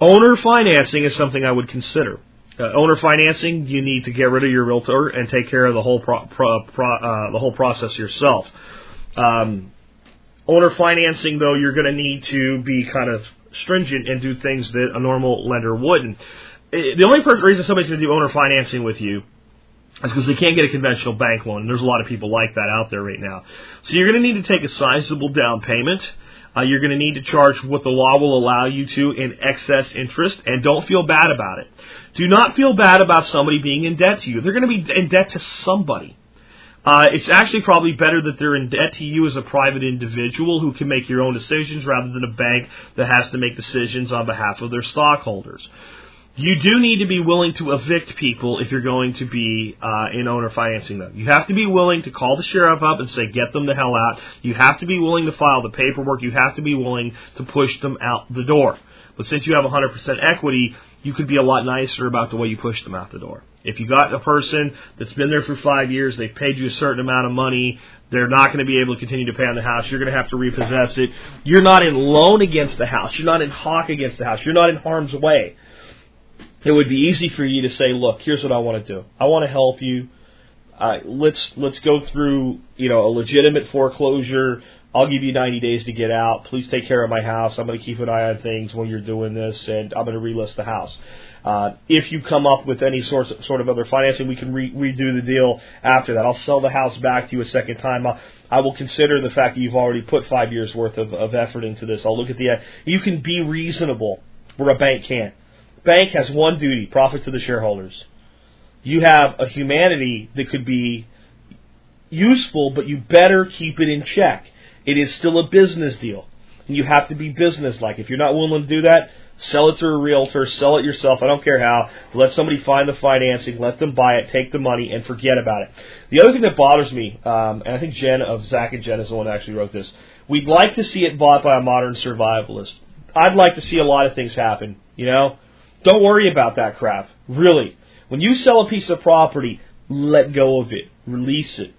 S1: Owner financing is something I would consider. Uh, owner financing, you need to get rid of your realtor and take care of the whole pro, pro, pro, uh, the whole process yourself. Um, owner financing, though, you're going to need to be kind of stringent and do things that a normal lender wouldn't. The only reason somebody's going to do owner financing with you is because they can't get a conventional bank loan, and there's a lot of people like that out there right now. So you're going to need to take a sizable down payment. Uh, you're going to need to charge what the law will allow you to in excess interest, and don't feel bad about it. Do not feel bad about somebody being in debt to you. They're going to be in debt to somebody. Uh, it's actually probably better that they're in debt to you as a private individual who can make your own decisions rather than a bank that has to make decisions on behalf of their stockholders. You do need to be willing to evict people if you're going to be uh, in owner financing them. You have to be willing to call the sheriff up and say, get them the hell out. You have to be willing to file the paperwork. You have to be willing to push them out the door. But since you have 100% equity, you could be a lot nicer about the way you push them out the door. If you got a person that's been there for five years, they've paid you a certain amount of money, they're not going to be able to continue to pay on the house. You're going to have to repossess it. You're not in loan against the house. You're not in hawk against the house. You're not in harm's way. It would be easy for you to say, "Look, here's what I want to do. I want to help you. Uh, let's let's go through, you know, a legitimate foreclosure. I'll give you 90 days to get out. Please take care of my house. I'm going to keep an eye on things when you're doing this, and I'm going to relist the house. Uh, if you come up with any sort of, sort of other financing, we can re- redo the deal after that. I'll sell the house back to you a second time. I'll, I will consider the fact that you've already put five years worth of, of effort into this. I'll look at the. You can be reasonable where a bank can't. Bank has one duty: profit to the shareholders. You have a humanity that could be useful, but you better keep it in check. It is still a business deal, and you have to be businesslike. If you're not willing to do that, Sell it to a realtor, sell it yourself, I don't care how. Let somebody find the financing, let them buy it, take the money, and forget about it. The other thing that bothers me, um, and I think Jen of Zach and Jen is the one that actually wrote this, we'd like to see it bought by a modern survivalist. I'd like to see a lot of things happen, you know? Don't worry about that crap. Really. When you sell a piece of property, let go of it. Release it.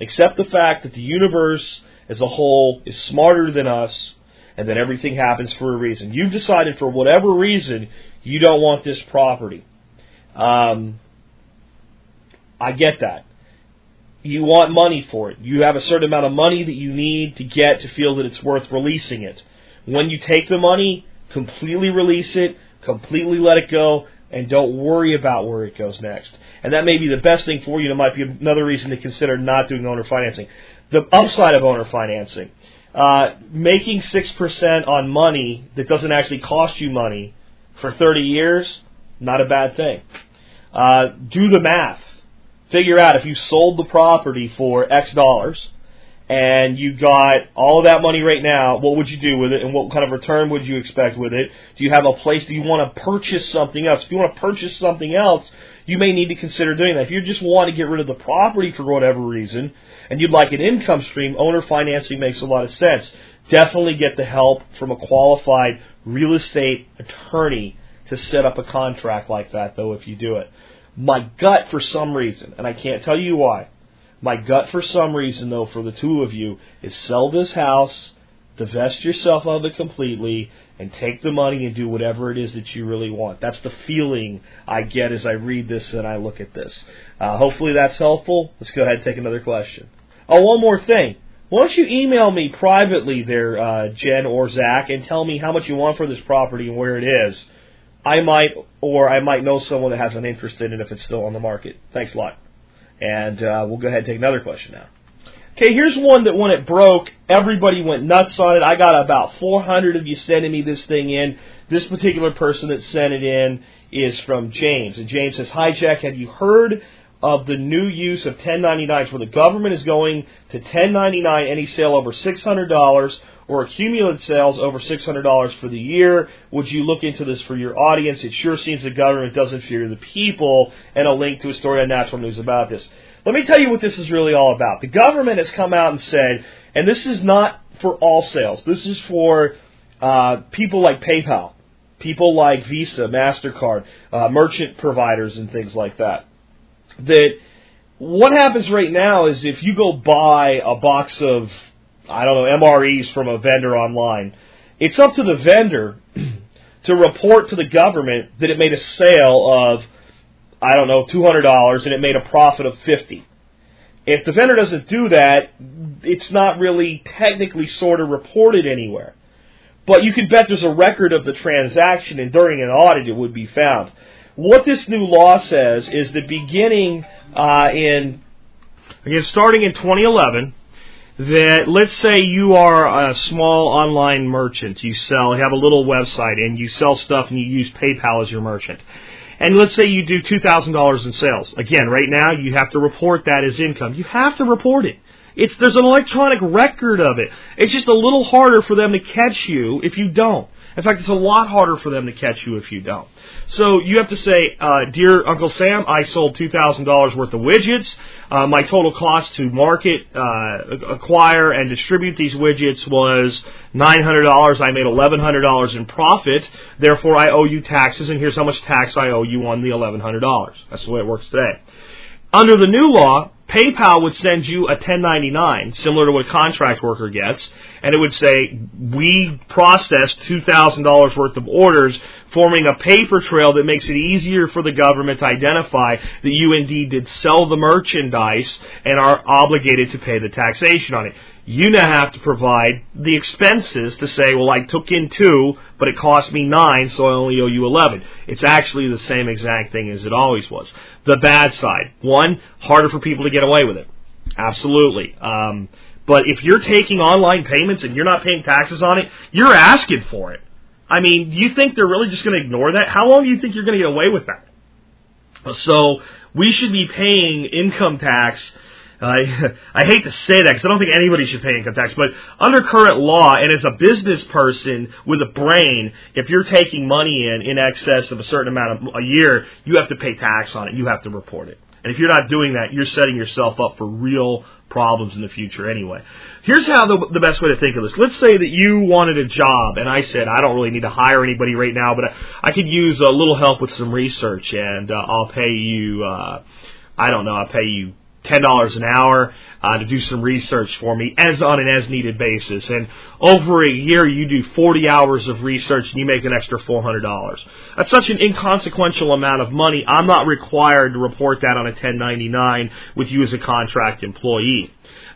S1: Accept the fact that the universe as a whole is smarter than us and that everything happens for a reason. You've decided for whatever reason you don't want this property. Um, I get that. You want money for it. You have a certain amount of money that you need to get to feel that it's worth releasing it. When you take the money, completely release it, completely let it go, and don't worry about where it goes next. And that may be the best thing for you. It might be another reason to consider not doing owner financing. The upside of owner financing uh, making 6% on money that doesn't actually cost you money for 30 years, not a bad thing. Uh, do the math. Figure out if you sold the property for X dollars and you got all that money right now, what would you do with it and what kind of return would you expect with it? Do you have a place, do you want to purchase something else? If you want to purchase something else, you may need to consider doing that. If you just want to get rid of the property for whatever reason, and you'd like an income stream, owner financing makes a lot of sense. Definitely get the help from a qualified real estate attorney to set up a contract like that, though, if you do it. My gut, for some reason, and I can't tell you why, my gut, for some reason, though, for the two of you, is sell this house, divest yourself of it completely, and take the money and do whatever it is that you really want. That's the feeling I get as I read this and I look at this. Uh, hopefully that's helpful. Let's go ahead and take another question. Oh, one more thing. Why don't you email me privately there, uh, Jen or Zach, and tell me how much you want for this property and where it is. I might, or I might know someone that has an interest in it if it's still on the market. Thanks a lot. And uh, we'll go ahead and take another question now. Okay, here's one that when it broke, everybody went nuts on it. I got about 400 of you sending me this thing in. This particular person that sent it in is from James. And James says, Hi, Jack, have you heard of the new use of 1099s where the government is going to 1099 any sale over $600 or accumulated sales over $600 for the year. Would you look into this for your audience? It sure seems the government doesn't fear the people, and a link to a story on Natural News about this. Let me tell you what this is really all about. The government has come out and said, and this is not for all sales, this is for uh, people like PayPal, people like Visa, MasterCard, uh, merchant providers, and things like that. That what happens right now is if you go buy a box of, I don't know, MREs from a vendor online, it's up to the vendor to report to the government that it made a sale of I don't know, $200 and it made a profit of 50. If the vendor doesn't do that, it's not really technically sort of reported anywhere. But you can bet there's a record of the transaction and during an audit it would be found. What this new law says is that beginning uh, in, again, starting in 2011, that let's say you are a small online merchant, you sell, you have a little website, and you sell stuff and you use PayPal as your merchant and let's say you do $2,000 in sales. Again, right now you have to report that as income. You have to report it. It's, there's an electronic record of it. It's just a little harder for them to catch you if you don't. In fact, it's a lot harder for them to catch you if you don't. So you have to say, uh, dear Uncle Sam, I sold two thousand dollars worth of widgets. Uh, my total cost to market, uh, acquire, and distribute these widgets was nine hundred dollars. I made eleven hundred dollars in profit. Therefore, I owe you taxes, and here's how much tax I owe you on the eleven hundred dollars. That's the way it works today. Under the new law, PayPal would send you a 1099, similar to what a contract worker gets, and it would say, we processed $2,000 worth of orders, forming a paper trail that makes it easier for the government to identify that you indeed did sell the merchandise and are obligated to pay the taxation on it. You now have to provide the expenses to say, well, I took in two, but it cost me nine, so I only owe you 11. It's actually the same exact thing as it always was. The bad side. One, harder for people to get away with it. Absolutely. Um, but if you're taking online payments and you're not paying taxes on it, you're asking for it. I mean, do you think they're really just going to ignore that? How long do you think you're going to get away with that? So we should be paying income tax I I hate to say that because I don't think anybody should pay income tax, but under current law and as a business person with a brain, if you're taking money in in excess of a certain amount of a year, you have to pay tax on it. You have to report it. And if you're not doing that, you're setting yourself up for real problems in the future anyway. Here's how the, the best way to think of this. Let's say that you wanted a job and I said, I don't really need to hire anybody right now, but I, I could use a little help with some research and uh, I'll pay you, uh, I don't know, I'll pay you ten dollars an hour uh, to do some research for me as on an as needed basis. And over a year, you do forty hours of research and you make an extra four hundred dollars. That's such an inconsequential amount of money. I'm not required to report that on a 1099 with you as a contract employee.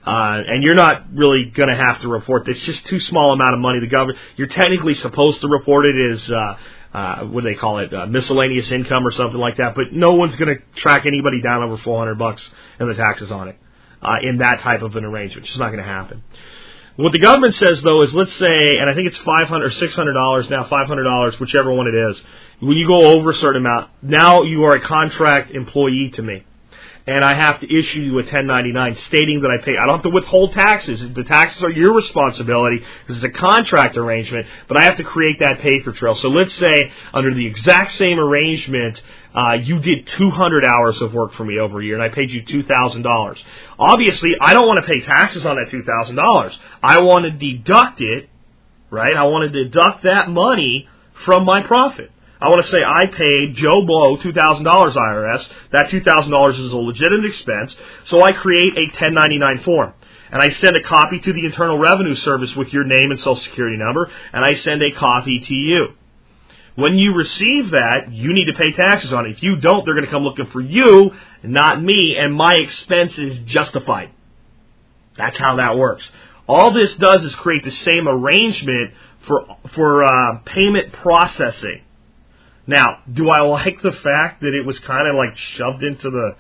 S1: Uh, and you're not really going to have to report. It's just too small amount of money. The government, you're technically supposed to report it as uh, uh, what do they call it, uh, miscellaneous income or something like that. But no one's going to track anybody down over 400 bucks and the taxes on it uh, in that type of an arrangement. It's just not going to happen. What the government says though is, let's say, and I think it's 500 or 600 dollars now, 500 dollars, whichever one it is. When you go over a certain amount, now you are a contract employee to me and I have to issue you a 1099 stating that I pay. I don't have to withhold taxes. The taxes are your responsibility because it's a contract arrangement, but I have to create that paper trail. So let's say under the exact same arrangement, uh, you did 200 hours of work for me over a year and I paid you $2,000. Obviously, I don't want to pay taxes on that $2,000. I want to deduct it, right? I want to deduct that money from my profit. I want to say I paid Joe Blow $2,000 IRS. That $2,000 is a legitimate expense. So I create a 1099 form. And I send a copy to the Internal Revenue Service with your name and social security number. And I send a copy to you. When you receive that, you need to pay taxes on it. If you don't, they're going to come looking for you, not me, and my expense is justified. That's how that works. All this does is create the same arrangement for for uh, payment processing. Now, do I like the fact that it was kind of like shoved into the?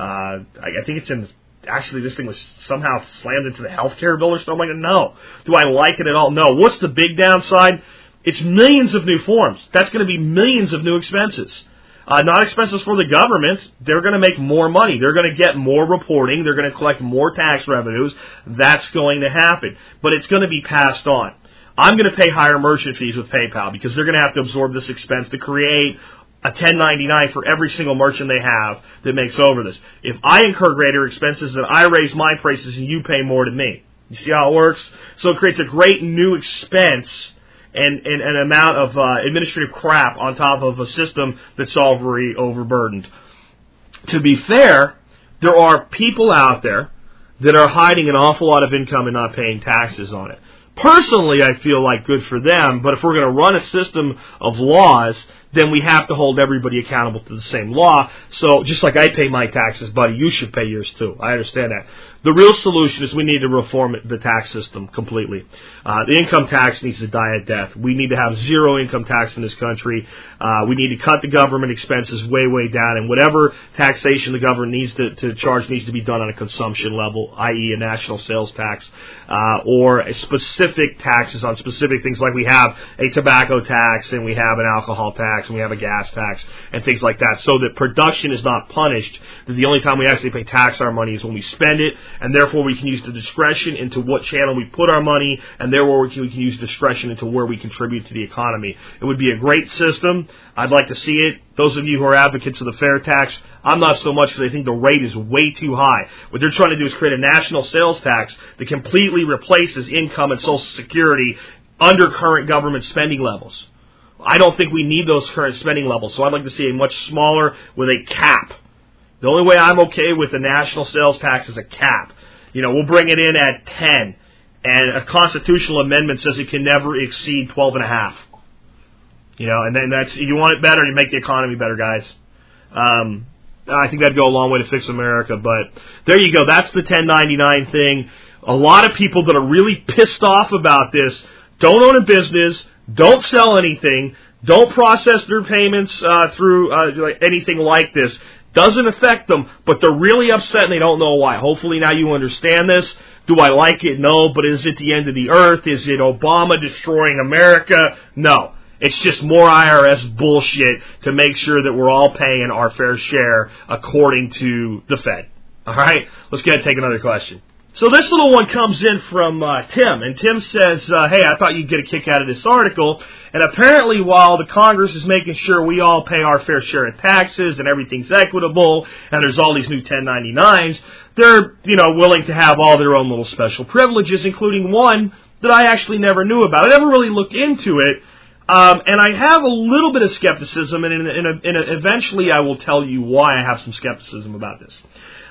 S1: Uh, I think it's in. Actually, this thing was somehow slammed into the healthcare bill or something like that. No. Do I like it at all? No. What's the big downside? It's millions of new forms. That's going to be millions of new expenses. Uh, not expenses for the government. They're going to make more money. They're going to get more reporting. They're going to collect more tax revenues. That's going to happen. But it's going to be passed on. I'm going to pay higher merchant fees with PayPal because they're going to have to absorb this expense to create a 1099 for every single merchant they have that makes over this. If I incur greater expenses, then I raise my prices and you pay more to me. You see how it works? So it creates a great new expense and, and an amount of uh, administrative crap on top of a system that's already overburdened. To be fair, there are people out there that are hiding an awful lot of income and not paying taxes on it. Personally, I feel like good for them, but if we're going to run a system of laws then we have to hold everybody accountable to the same law. So just like I pay my taxes, buddy, you should pay yours too. I understand that. The real solution is we need to reform the tax system completely. Uh, the income tax needs to die a death. We need to have zero income tax in this country. Uh, we need to cut the government expenses way, way down, and whatever taxation the government needs to, to charge needs to be done on a consumption level, i.e., a national sales tax, uh, or specific taxes on specific things like we have a tobacco tax and we have an alcohol tax tax and we have a gas tax and things like that so that production is not punished. That the only time we actually pay tax our money is when we spend it and therefore we can use the discretion into what channel we put our money, and therefore we can, we can use discretion into where we contribute to the economy. It would be a great system. I'd like to see it. Those of you who are advocates of the fair tax, I'm not so much because I think the rate is way too high. What they're trying to do is create a national sales tax that completely replaces income and Social Security under current government spending levels. I don't think we need those current spending levels, so I'd like to see a much smaller with a cap. The only way I'm okay with the national sales tax is a cap. You know, we'll bring it in at 10, and a constitutional amendment says it can never exceed 12 and a half. You know, and then that's you want it better, you make the economy better, guys. Um, I think that'd go a long way to fix America. But there you go. That's the 1099 thing. A lot of people that are really pissed off about this don't own a business, don't sell anything, don't process their payments uh, through uh, anything like this. Doesn't affect them, but they're really upset and they don't know why. Hopefully now you understand this. Do I like it? No. But is it the end of the earth? Is it Obama destroying America? No. It's just more IRS bullshit to make sure that we're all paying our fair share according to the Fed. All right, let's get take another question. So this little one comes in from uh, Tim, and Tim says, uh, "Hey, I thought you'd get a kick out of this article. And apparently, while the Congress is making sure we all pay our fair share of taxes and everything's equitable, and there's all these new 1099s, they're you know willing to have all their own little special privileges, including one that I actually never knew about. I never really looked into it." Um, and I have a little bit of skepticism, and in, in, a, in a, eventually I will tell you why I have some skepticism about this.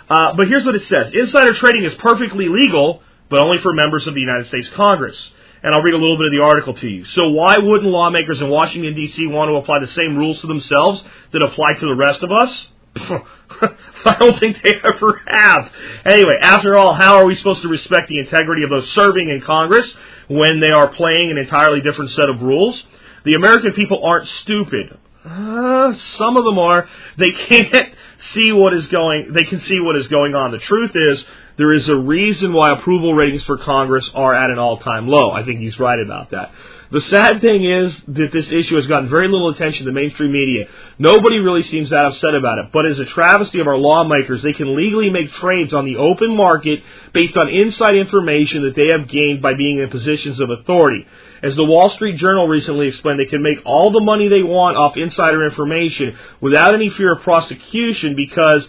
S1: Uh, but here's what it says Insider trading is perfectly legal, but only for members of the United States Congress. And I'll read a little bit of the article to you. So, why wouldn't lawmakers in Washington, D.C. want to apply the same rules to themselves that apply to the rest of us? I don't think they ever have. Anyway, after all, how are we supposed to respect the integrity of those serving in Congress when they are playing an entirely different set of rules? The American people aren't stupid. Uh, some of them are. They can't see what is going. They can see what is going on. The truth is, there is a reason why approval ratings for Congress are at an all-time low. I think he's right about that. The sad thing is that this issue has gotten very little attention the mainstream media. Nobody really seems that upset about it. But as a travesty of our lawmakers, they can legally make trades on the open market based on inside information that they have gained by being in positions of authority. As the Wall Street Journal recently explained, they can make all the money they want off insider information without any fear of prosecution because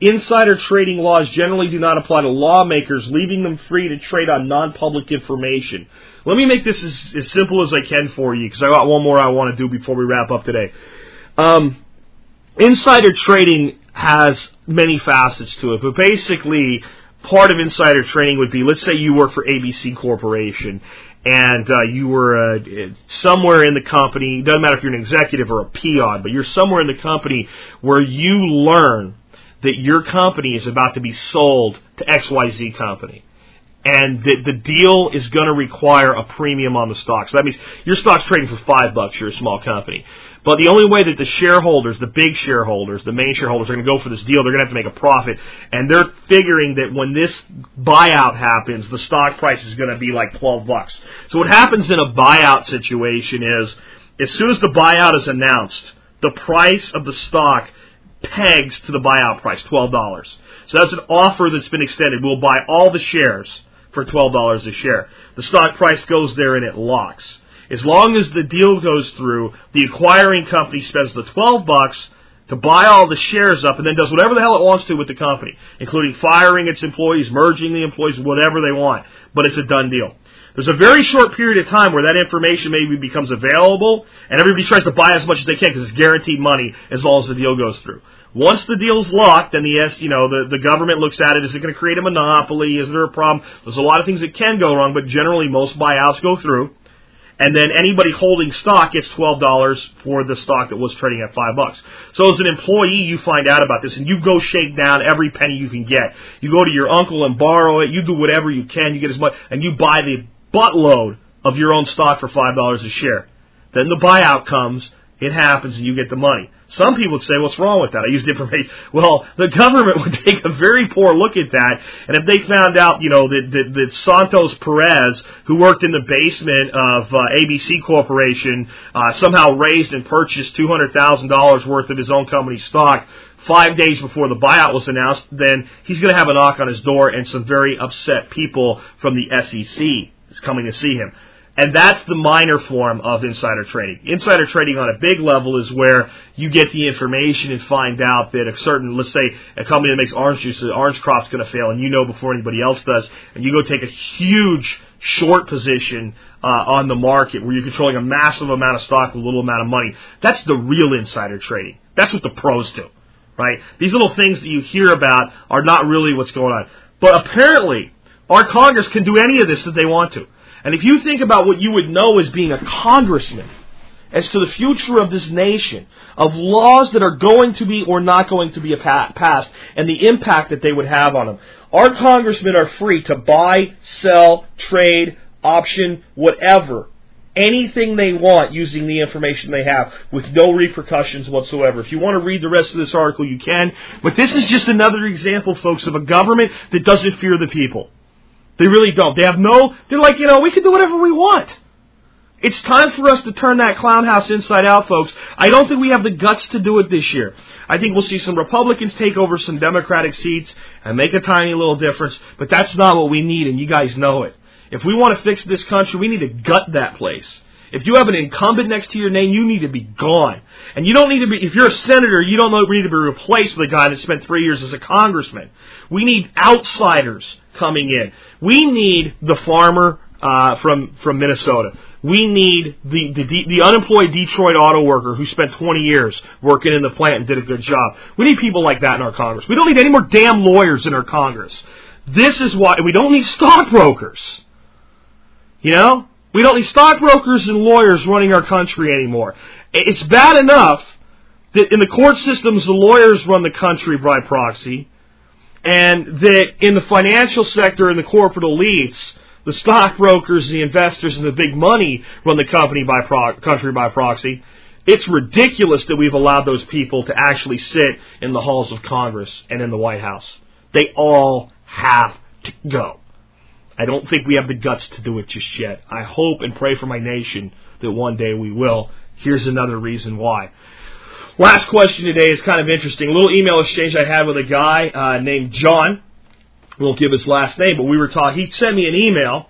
S1: insider trading laws generally do not apply to lawmakers, leaving them free to trade on non-public information. Let me make this as, as simple as I can for you because I got one more I want to do before we wrap up today. Um, insider trading has many facets to it, but basically, part of insider trading would be let's say you work for ABC Corporation and uh, you were uh, somewhere in the company, doesn't matter if you're an executive or a peon, but you're somewhere in the company where you learn that your company is about to be sold to XYZ company. And that the deal is going to require a premium on the stock. So that means your stock's trading for five bucks. You're a small company. But the only way that the shareholders, the big shareholders, the main shareholders are going to go for this deal, they're going to have to make a profit. And they're figuring that when this buyout happens, the stock price is going to be like 12 bucks. So what happens in a buyout situation is, as soon as the buyout is announced, the price of the stock pegs to the buyout price, $12. So that's an offer that's been extended. We'll buy all the shares for $12 a share. The stock price goes there and it locks. As long as the deal goes through, the acquiring company spends the 12 bucks to buy all the shares up and then does whatever the hell it wants to with the company, including firing its employees, merging the employees, whatever they want. But it's a done deal. There's a very short period of time where that information maybe becomes available and everybody tries to buy as much as they can because it's guaranteed money as long as the deal goes through. Once the deal's locked, then the you know, the, the government looks at it. Is it going to create a monopoly? Is there a problem? There's a lot of things that can go wrong, but generally most buyouts go through and then anybody holding stock gets twelve dollars for the stock that was trading at five bucks. So as an employee, you find out about this, and you go shake down every penny you can get. You go to your uncle and borrow it. You do whatever you can. You get as much, and you buy the buttload of your own stock for five dollars a share. Then the buyout comes, it happens and you get the money. Some people would say, what's wrong with that? I used information. Well, the government would take a very poor look at that, and if they found out, you know, that, that, that Santos Perez, who worked in the basement of uh, ABC Corporation, uh, somehow raised and purchased $200,000 worth of his own company stock five days before the buyout was announced, then he's going to have a knock on his door and some very upset people from the SEC is coming to see him. And that's the minor form of insider trading. Insider trading on a big level is where you get the information and find out that a certain, let's say, a company that makes orange juice, the orange crop's going to fail, and you know before anybody else does, and you go take a huge short position uh, on the market where you're controlling a massive amount of stock with a little amount of money. That's the real insider trading. That's what the pros do, right? These little things that you hear about are not really what's going on. But apparently, our Congress can do any of this that they want to. And if you think about what you would know as being a congressman, as to the future of this nation, of laws that are going to be or not going to be passed, and the impact that they would have on them. Our congressmen are free to buy, sell, trade, option, whatever, anything they want using the information they have with no repercussions whatsoever. If you want to read the rest of this article, you can. But this is just another example, folks, of a government that doesn't fear the people. They really don't. They have no, they're like, you know, we can do whatever we want. It's time for us to turn that clown house inside out, folks. I don't think we have the guts to do it this year. I think we'll see some Republicans take over some Democratic seats and make a tiny little difference, but that's not what we need, and you guys know it. If we want to fix this country, we need to gut that place. If you have an incumbent next to your name, you need to be gone. And you don't need to be, if you're a senator, you don't need to be replaced with a guy that spent three years as a congressman. We need outsiders coming in. We need the farmer uh, from from Minnesota. We need the, the the unemployed Detroit auto worker who spent 20 years working in the plant and did a good job. We need people like that in our Congress. We don't need any more damn lawyers in our Congress. This is why we don't need stockbrokers. You know, we don't need stockbrokers and lawyers running our country anymore. It's bad enough that in the court systems the lawyers run the country by proxy and that in the financial sector and the corporate elites, the stockbrokers, the investors, and the big money run the company by pro- country by proxy. It's ridiculous that we've allowed those people to actually sit in the halls of Congress and in the White House. They all have to go. I don't think we have the guts to do it just yet. I hope and pray for my nation that one day we will. Here's another reason why. Last question today is kind of interesting. A little email exchange I had with a guy uh, named John. Won't give his last name, but we were talking. He sent me an email,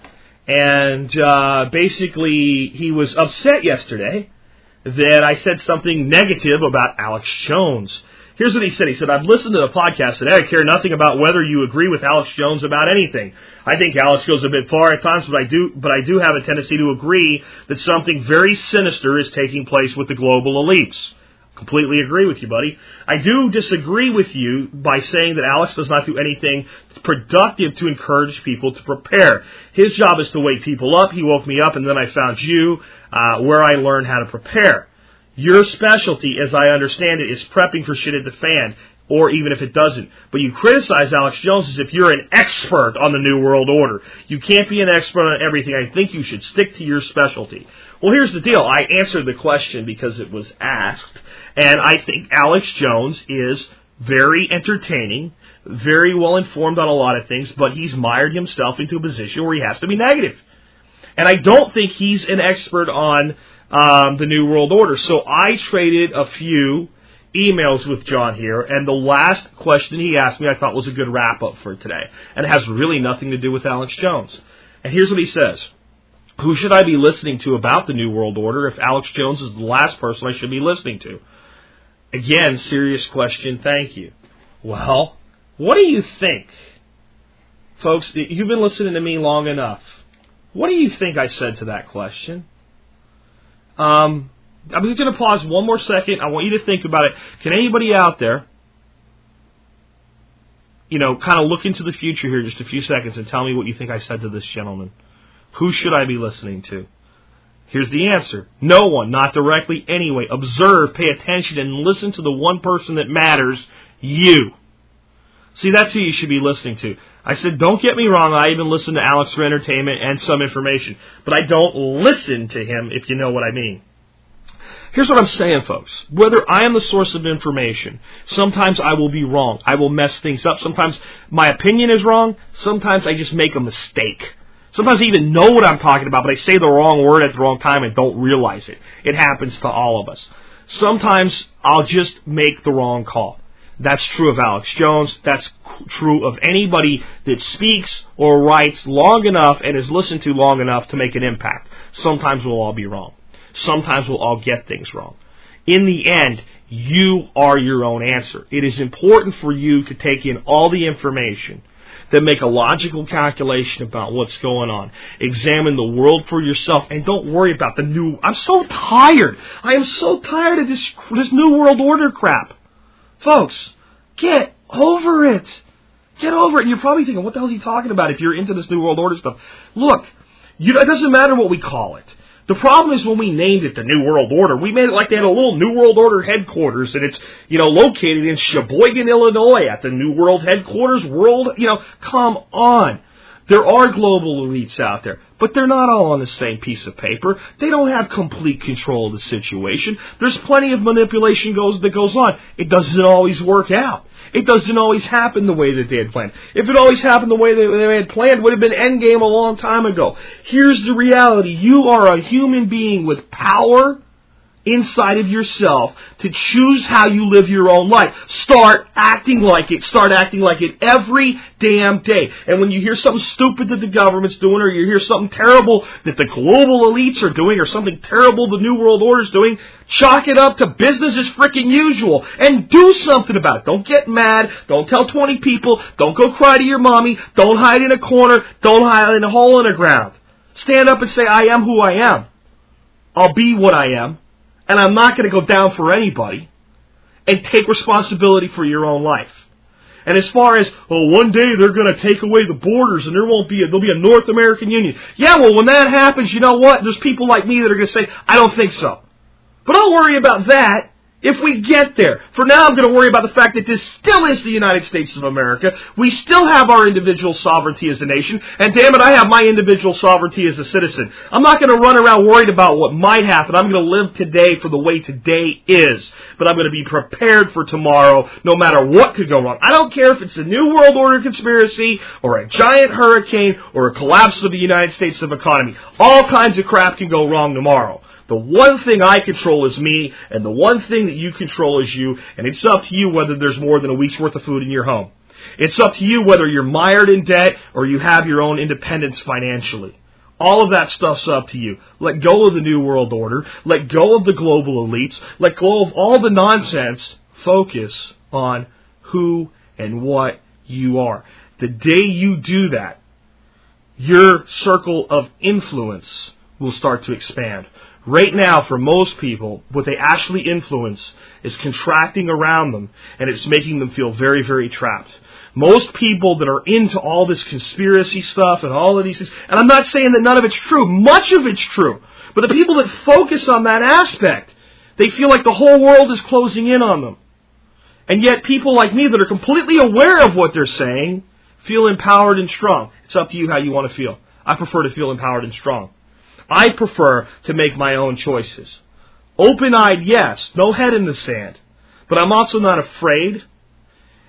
S1: and uh, basically he was upset yesterday that I said something negative about Alex Jones. Here's what he said. He said, I've listened to the podcast today. I care nothing about whether you agree with Alex Jones about anything. I think Alex goes a bit far at times, but I do, but I do have a tendency to agree that something very sinister is taking place with the global elites. Completely agree with you, buddy. I do disagree with you by saying that Alex does not do anything productive to encourage people to prepare. His job is to wake people up. He woke me up, and then I found you, uh, where I learned how to prepare. Your specialty, as I understand it, is prepping for shit at the fan, or even if it doesn't. But you criticize Alex Jones as if you're an expert on the New World Order. You can't be an expert on everything. I think you should stick to your specialty. Well, here's the deal. I answered the question because it was asked, and I think Alex Jones is very entertaining, very well informed on a lot of things, but he's mired himself into a position where he has to be negative. And I don't think he's an expert on um, the New World Order. So I traded a few emails with John here, and the last question he asked me I thought was a good wrap up for today, and it has really nothing to do with Alex Jones. And here's what he says. Who should I be listening to about the New World Order if Alex Jones is the last person I should be listening to? Again, serious question, thank you. Well, what do you think? Folks, you've been listening to me long enough. What do you think I said to that question? Um, I'm just going to pause one more second. I want you to think about it. Can anybody out there, you know, kind of look into the future here just a few seconds and tell me what you think I said to this gentleman? Who should I be listening to? Here's the answer. No one, not directly anyway. Observe, pay attention, and listen to the one person that matters, you. See, that's who you should be listening to. I said, don't get me wrong, I even listen to Alex for entertainment and some information, but I don't listen to him, if you know what I mean. Here's what I'm saying, folks. Whether I am the source of information, sometimes I will be wrong. I will mess things up. Sometimes my opinion is wrong. Sometimes I just make a mistake. Sometimes I even know what I'm talking about, but I say the wrong word at the wrong time and don't realize it. It happens to all of us. Sometimes I'll just make the wrong call. That's true of Alex Jones. That's true of anybody that speaks or writes long enough and is listened to long enough to make an impact. Sometimes we'll all be wrong. Sometimes we'll all get things wrong. In the end, you are your own answer. It is important for you to take in all the information then make a logical calculation about what's going on. Examine the world for yourself and don't worry about the new. I'm so tired. I am so tired of this, this new world order crap. Folks, get over it. Get over it. And you're probably thinking, what the hell is he talking about if you're into this new world order stuff? Look, you, know, it doesn't matter what we call it. The problem is when we named it the New World Order, we made it like they had a little New World Order headquarters, and it's you know located in Sheboygan, Illinois, at the New World headquarters. World, you know, come on. There are global elites out there, but they're not all on the same piece of paper. They don't have complete control of the situation. There's plenty of manipulation goes that goes on. It doesn't always work out. It doesn't always happen the way that they had planned. If it always happened the way that they had planned, would have been endgame a long time ago. Here's the reality. You are a human being with power inside of yourself to choose how you live your own life. Start acting like it. Start acting like it every damn day. And when you hear something stupid that the government's doing, or you hear something terrible that the global elites are doing, or something terrible the New World Order's doing, chalk it up to business as freaking usual and do something about it. Don't get mad. Don't tell 20 people. Don't go cry to your mommy. Don't hide in a corner. Don't hide in a hole in the ground. Stand up and say, I am who I am. I'll be what I am and I'm not going to go down for anybody, and take responsibility for your own life. And as far as, oh, one day they're going to take away the borders and there won't be a, there'll be a North American Union. Yeah, well, when that happens, you know what? There's people like me that are going to say, I don't think so. But don't worry about that if we get there. For now, I'm going to worry about the fact that this still is the United States of America. We still have our individual sovereignty as a nation, and damn it, I have my individual sovereignty as a citizen. I'm not going to run around worried about what might happen. I'm going to live today for the way today is. But I'm going to be prepared for tomorrow, no matter what could go wrong. I don't care if it's a New World Order conspiracy, or a giant hurricane, or a collapse of the United States of economy. All kinds of crap can go wrong tomorrow. The one thing I control is me, and the one thing that you control is you, and it's up to you whether there's more than a week's worth of food in your home. It's up to you whether you're mired in debt or you have your own independence financially. All of that stuff's up to you. Let go of the New World Order. Let go of the global elites. Let go of all the nonsense. Focus on who and what you are. The day you do that, your circle of influence will start to expand. Right now, for most people, what they actually influence is contracting around them, and it's making them feel very, very trapped. Most people that are into all this conspiracy stuff and all of these things, and I'm not saying that none of it's true, much of it's true, but the people that focus on that aspect, they feel like the whole world is closing in on them. And yet, people like me that are completely aware of what they're saying feel empowered and strong. It's up to you how you want to feel. I prefer to feel empowered and strong. I prefer to make my own choices. Open eyed, yes, no head in the sand. But I'm also not afraid,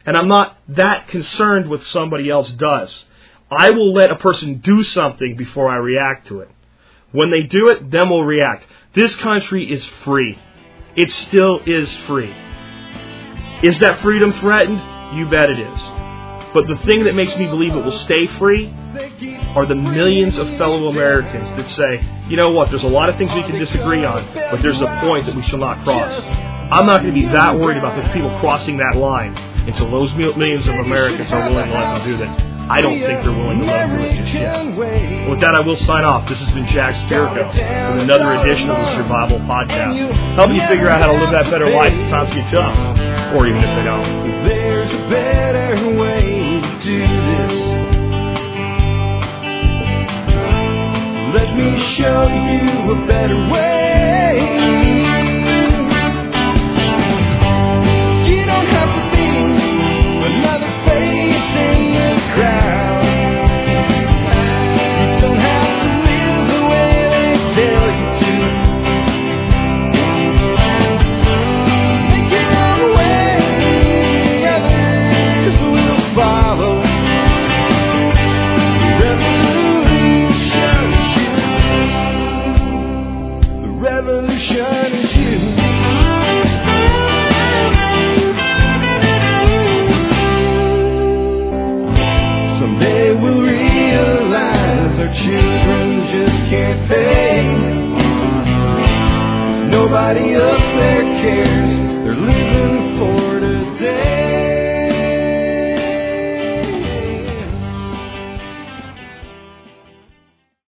S1: and I'm not that concerned with somebody else does. I will let a person do something before I react to it. When they do it, then we'll react. This country is free. It still is free. Is that freedom threatened? You bet it is. But the thing that makes me believe it will stay free are the millions of fellow Americans that say, you know what, there's a lot of things we can disagree on, but there's a point that we shall not cross. I'm not going to be that worried about those people crossing that line until those millions of Americans are willing to let them do that. I don't think they're willing to let them do it just yet. With that, I will sign off. This has been Jack Spirko with another edition of the Survival Podcast, helping you figure out how to live that better life if times get tough, or even if they don't.
S2: There's a better way Let me show you a better way. Their cares.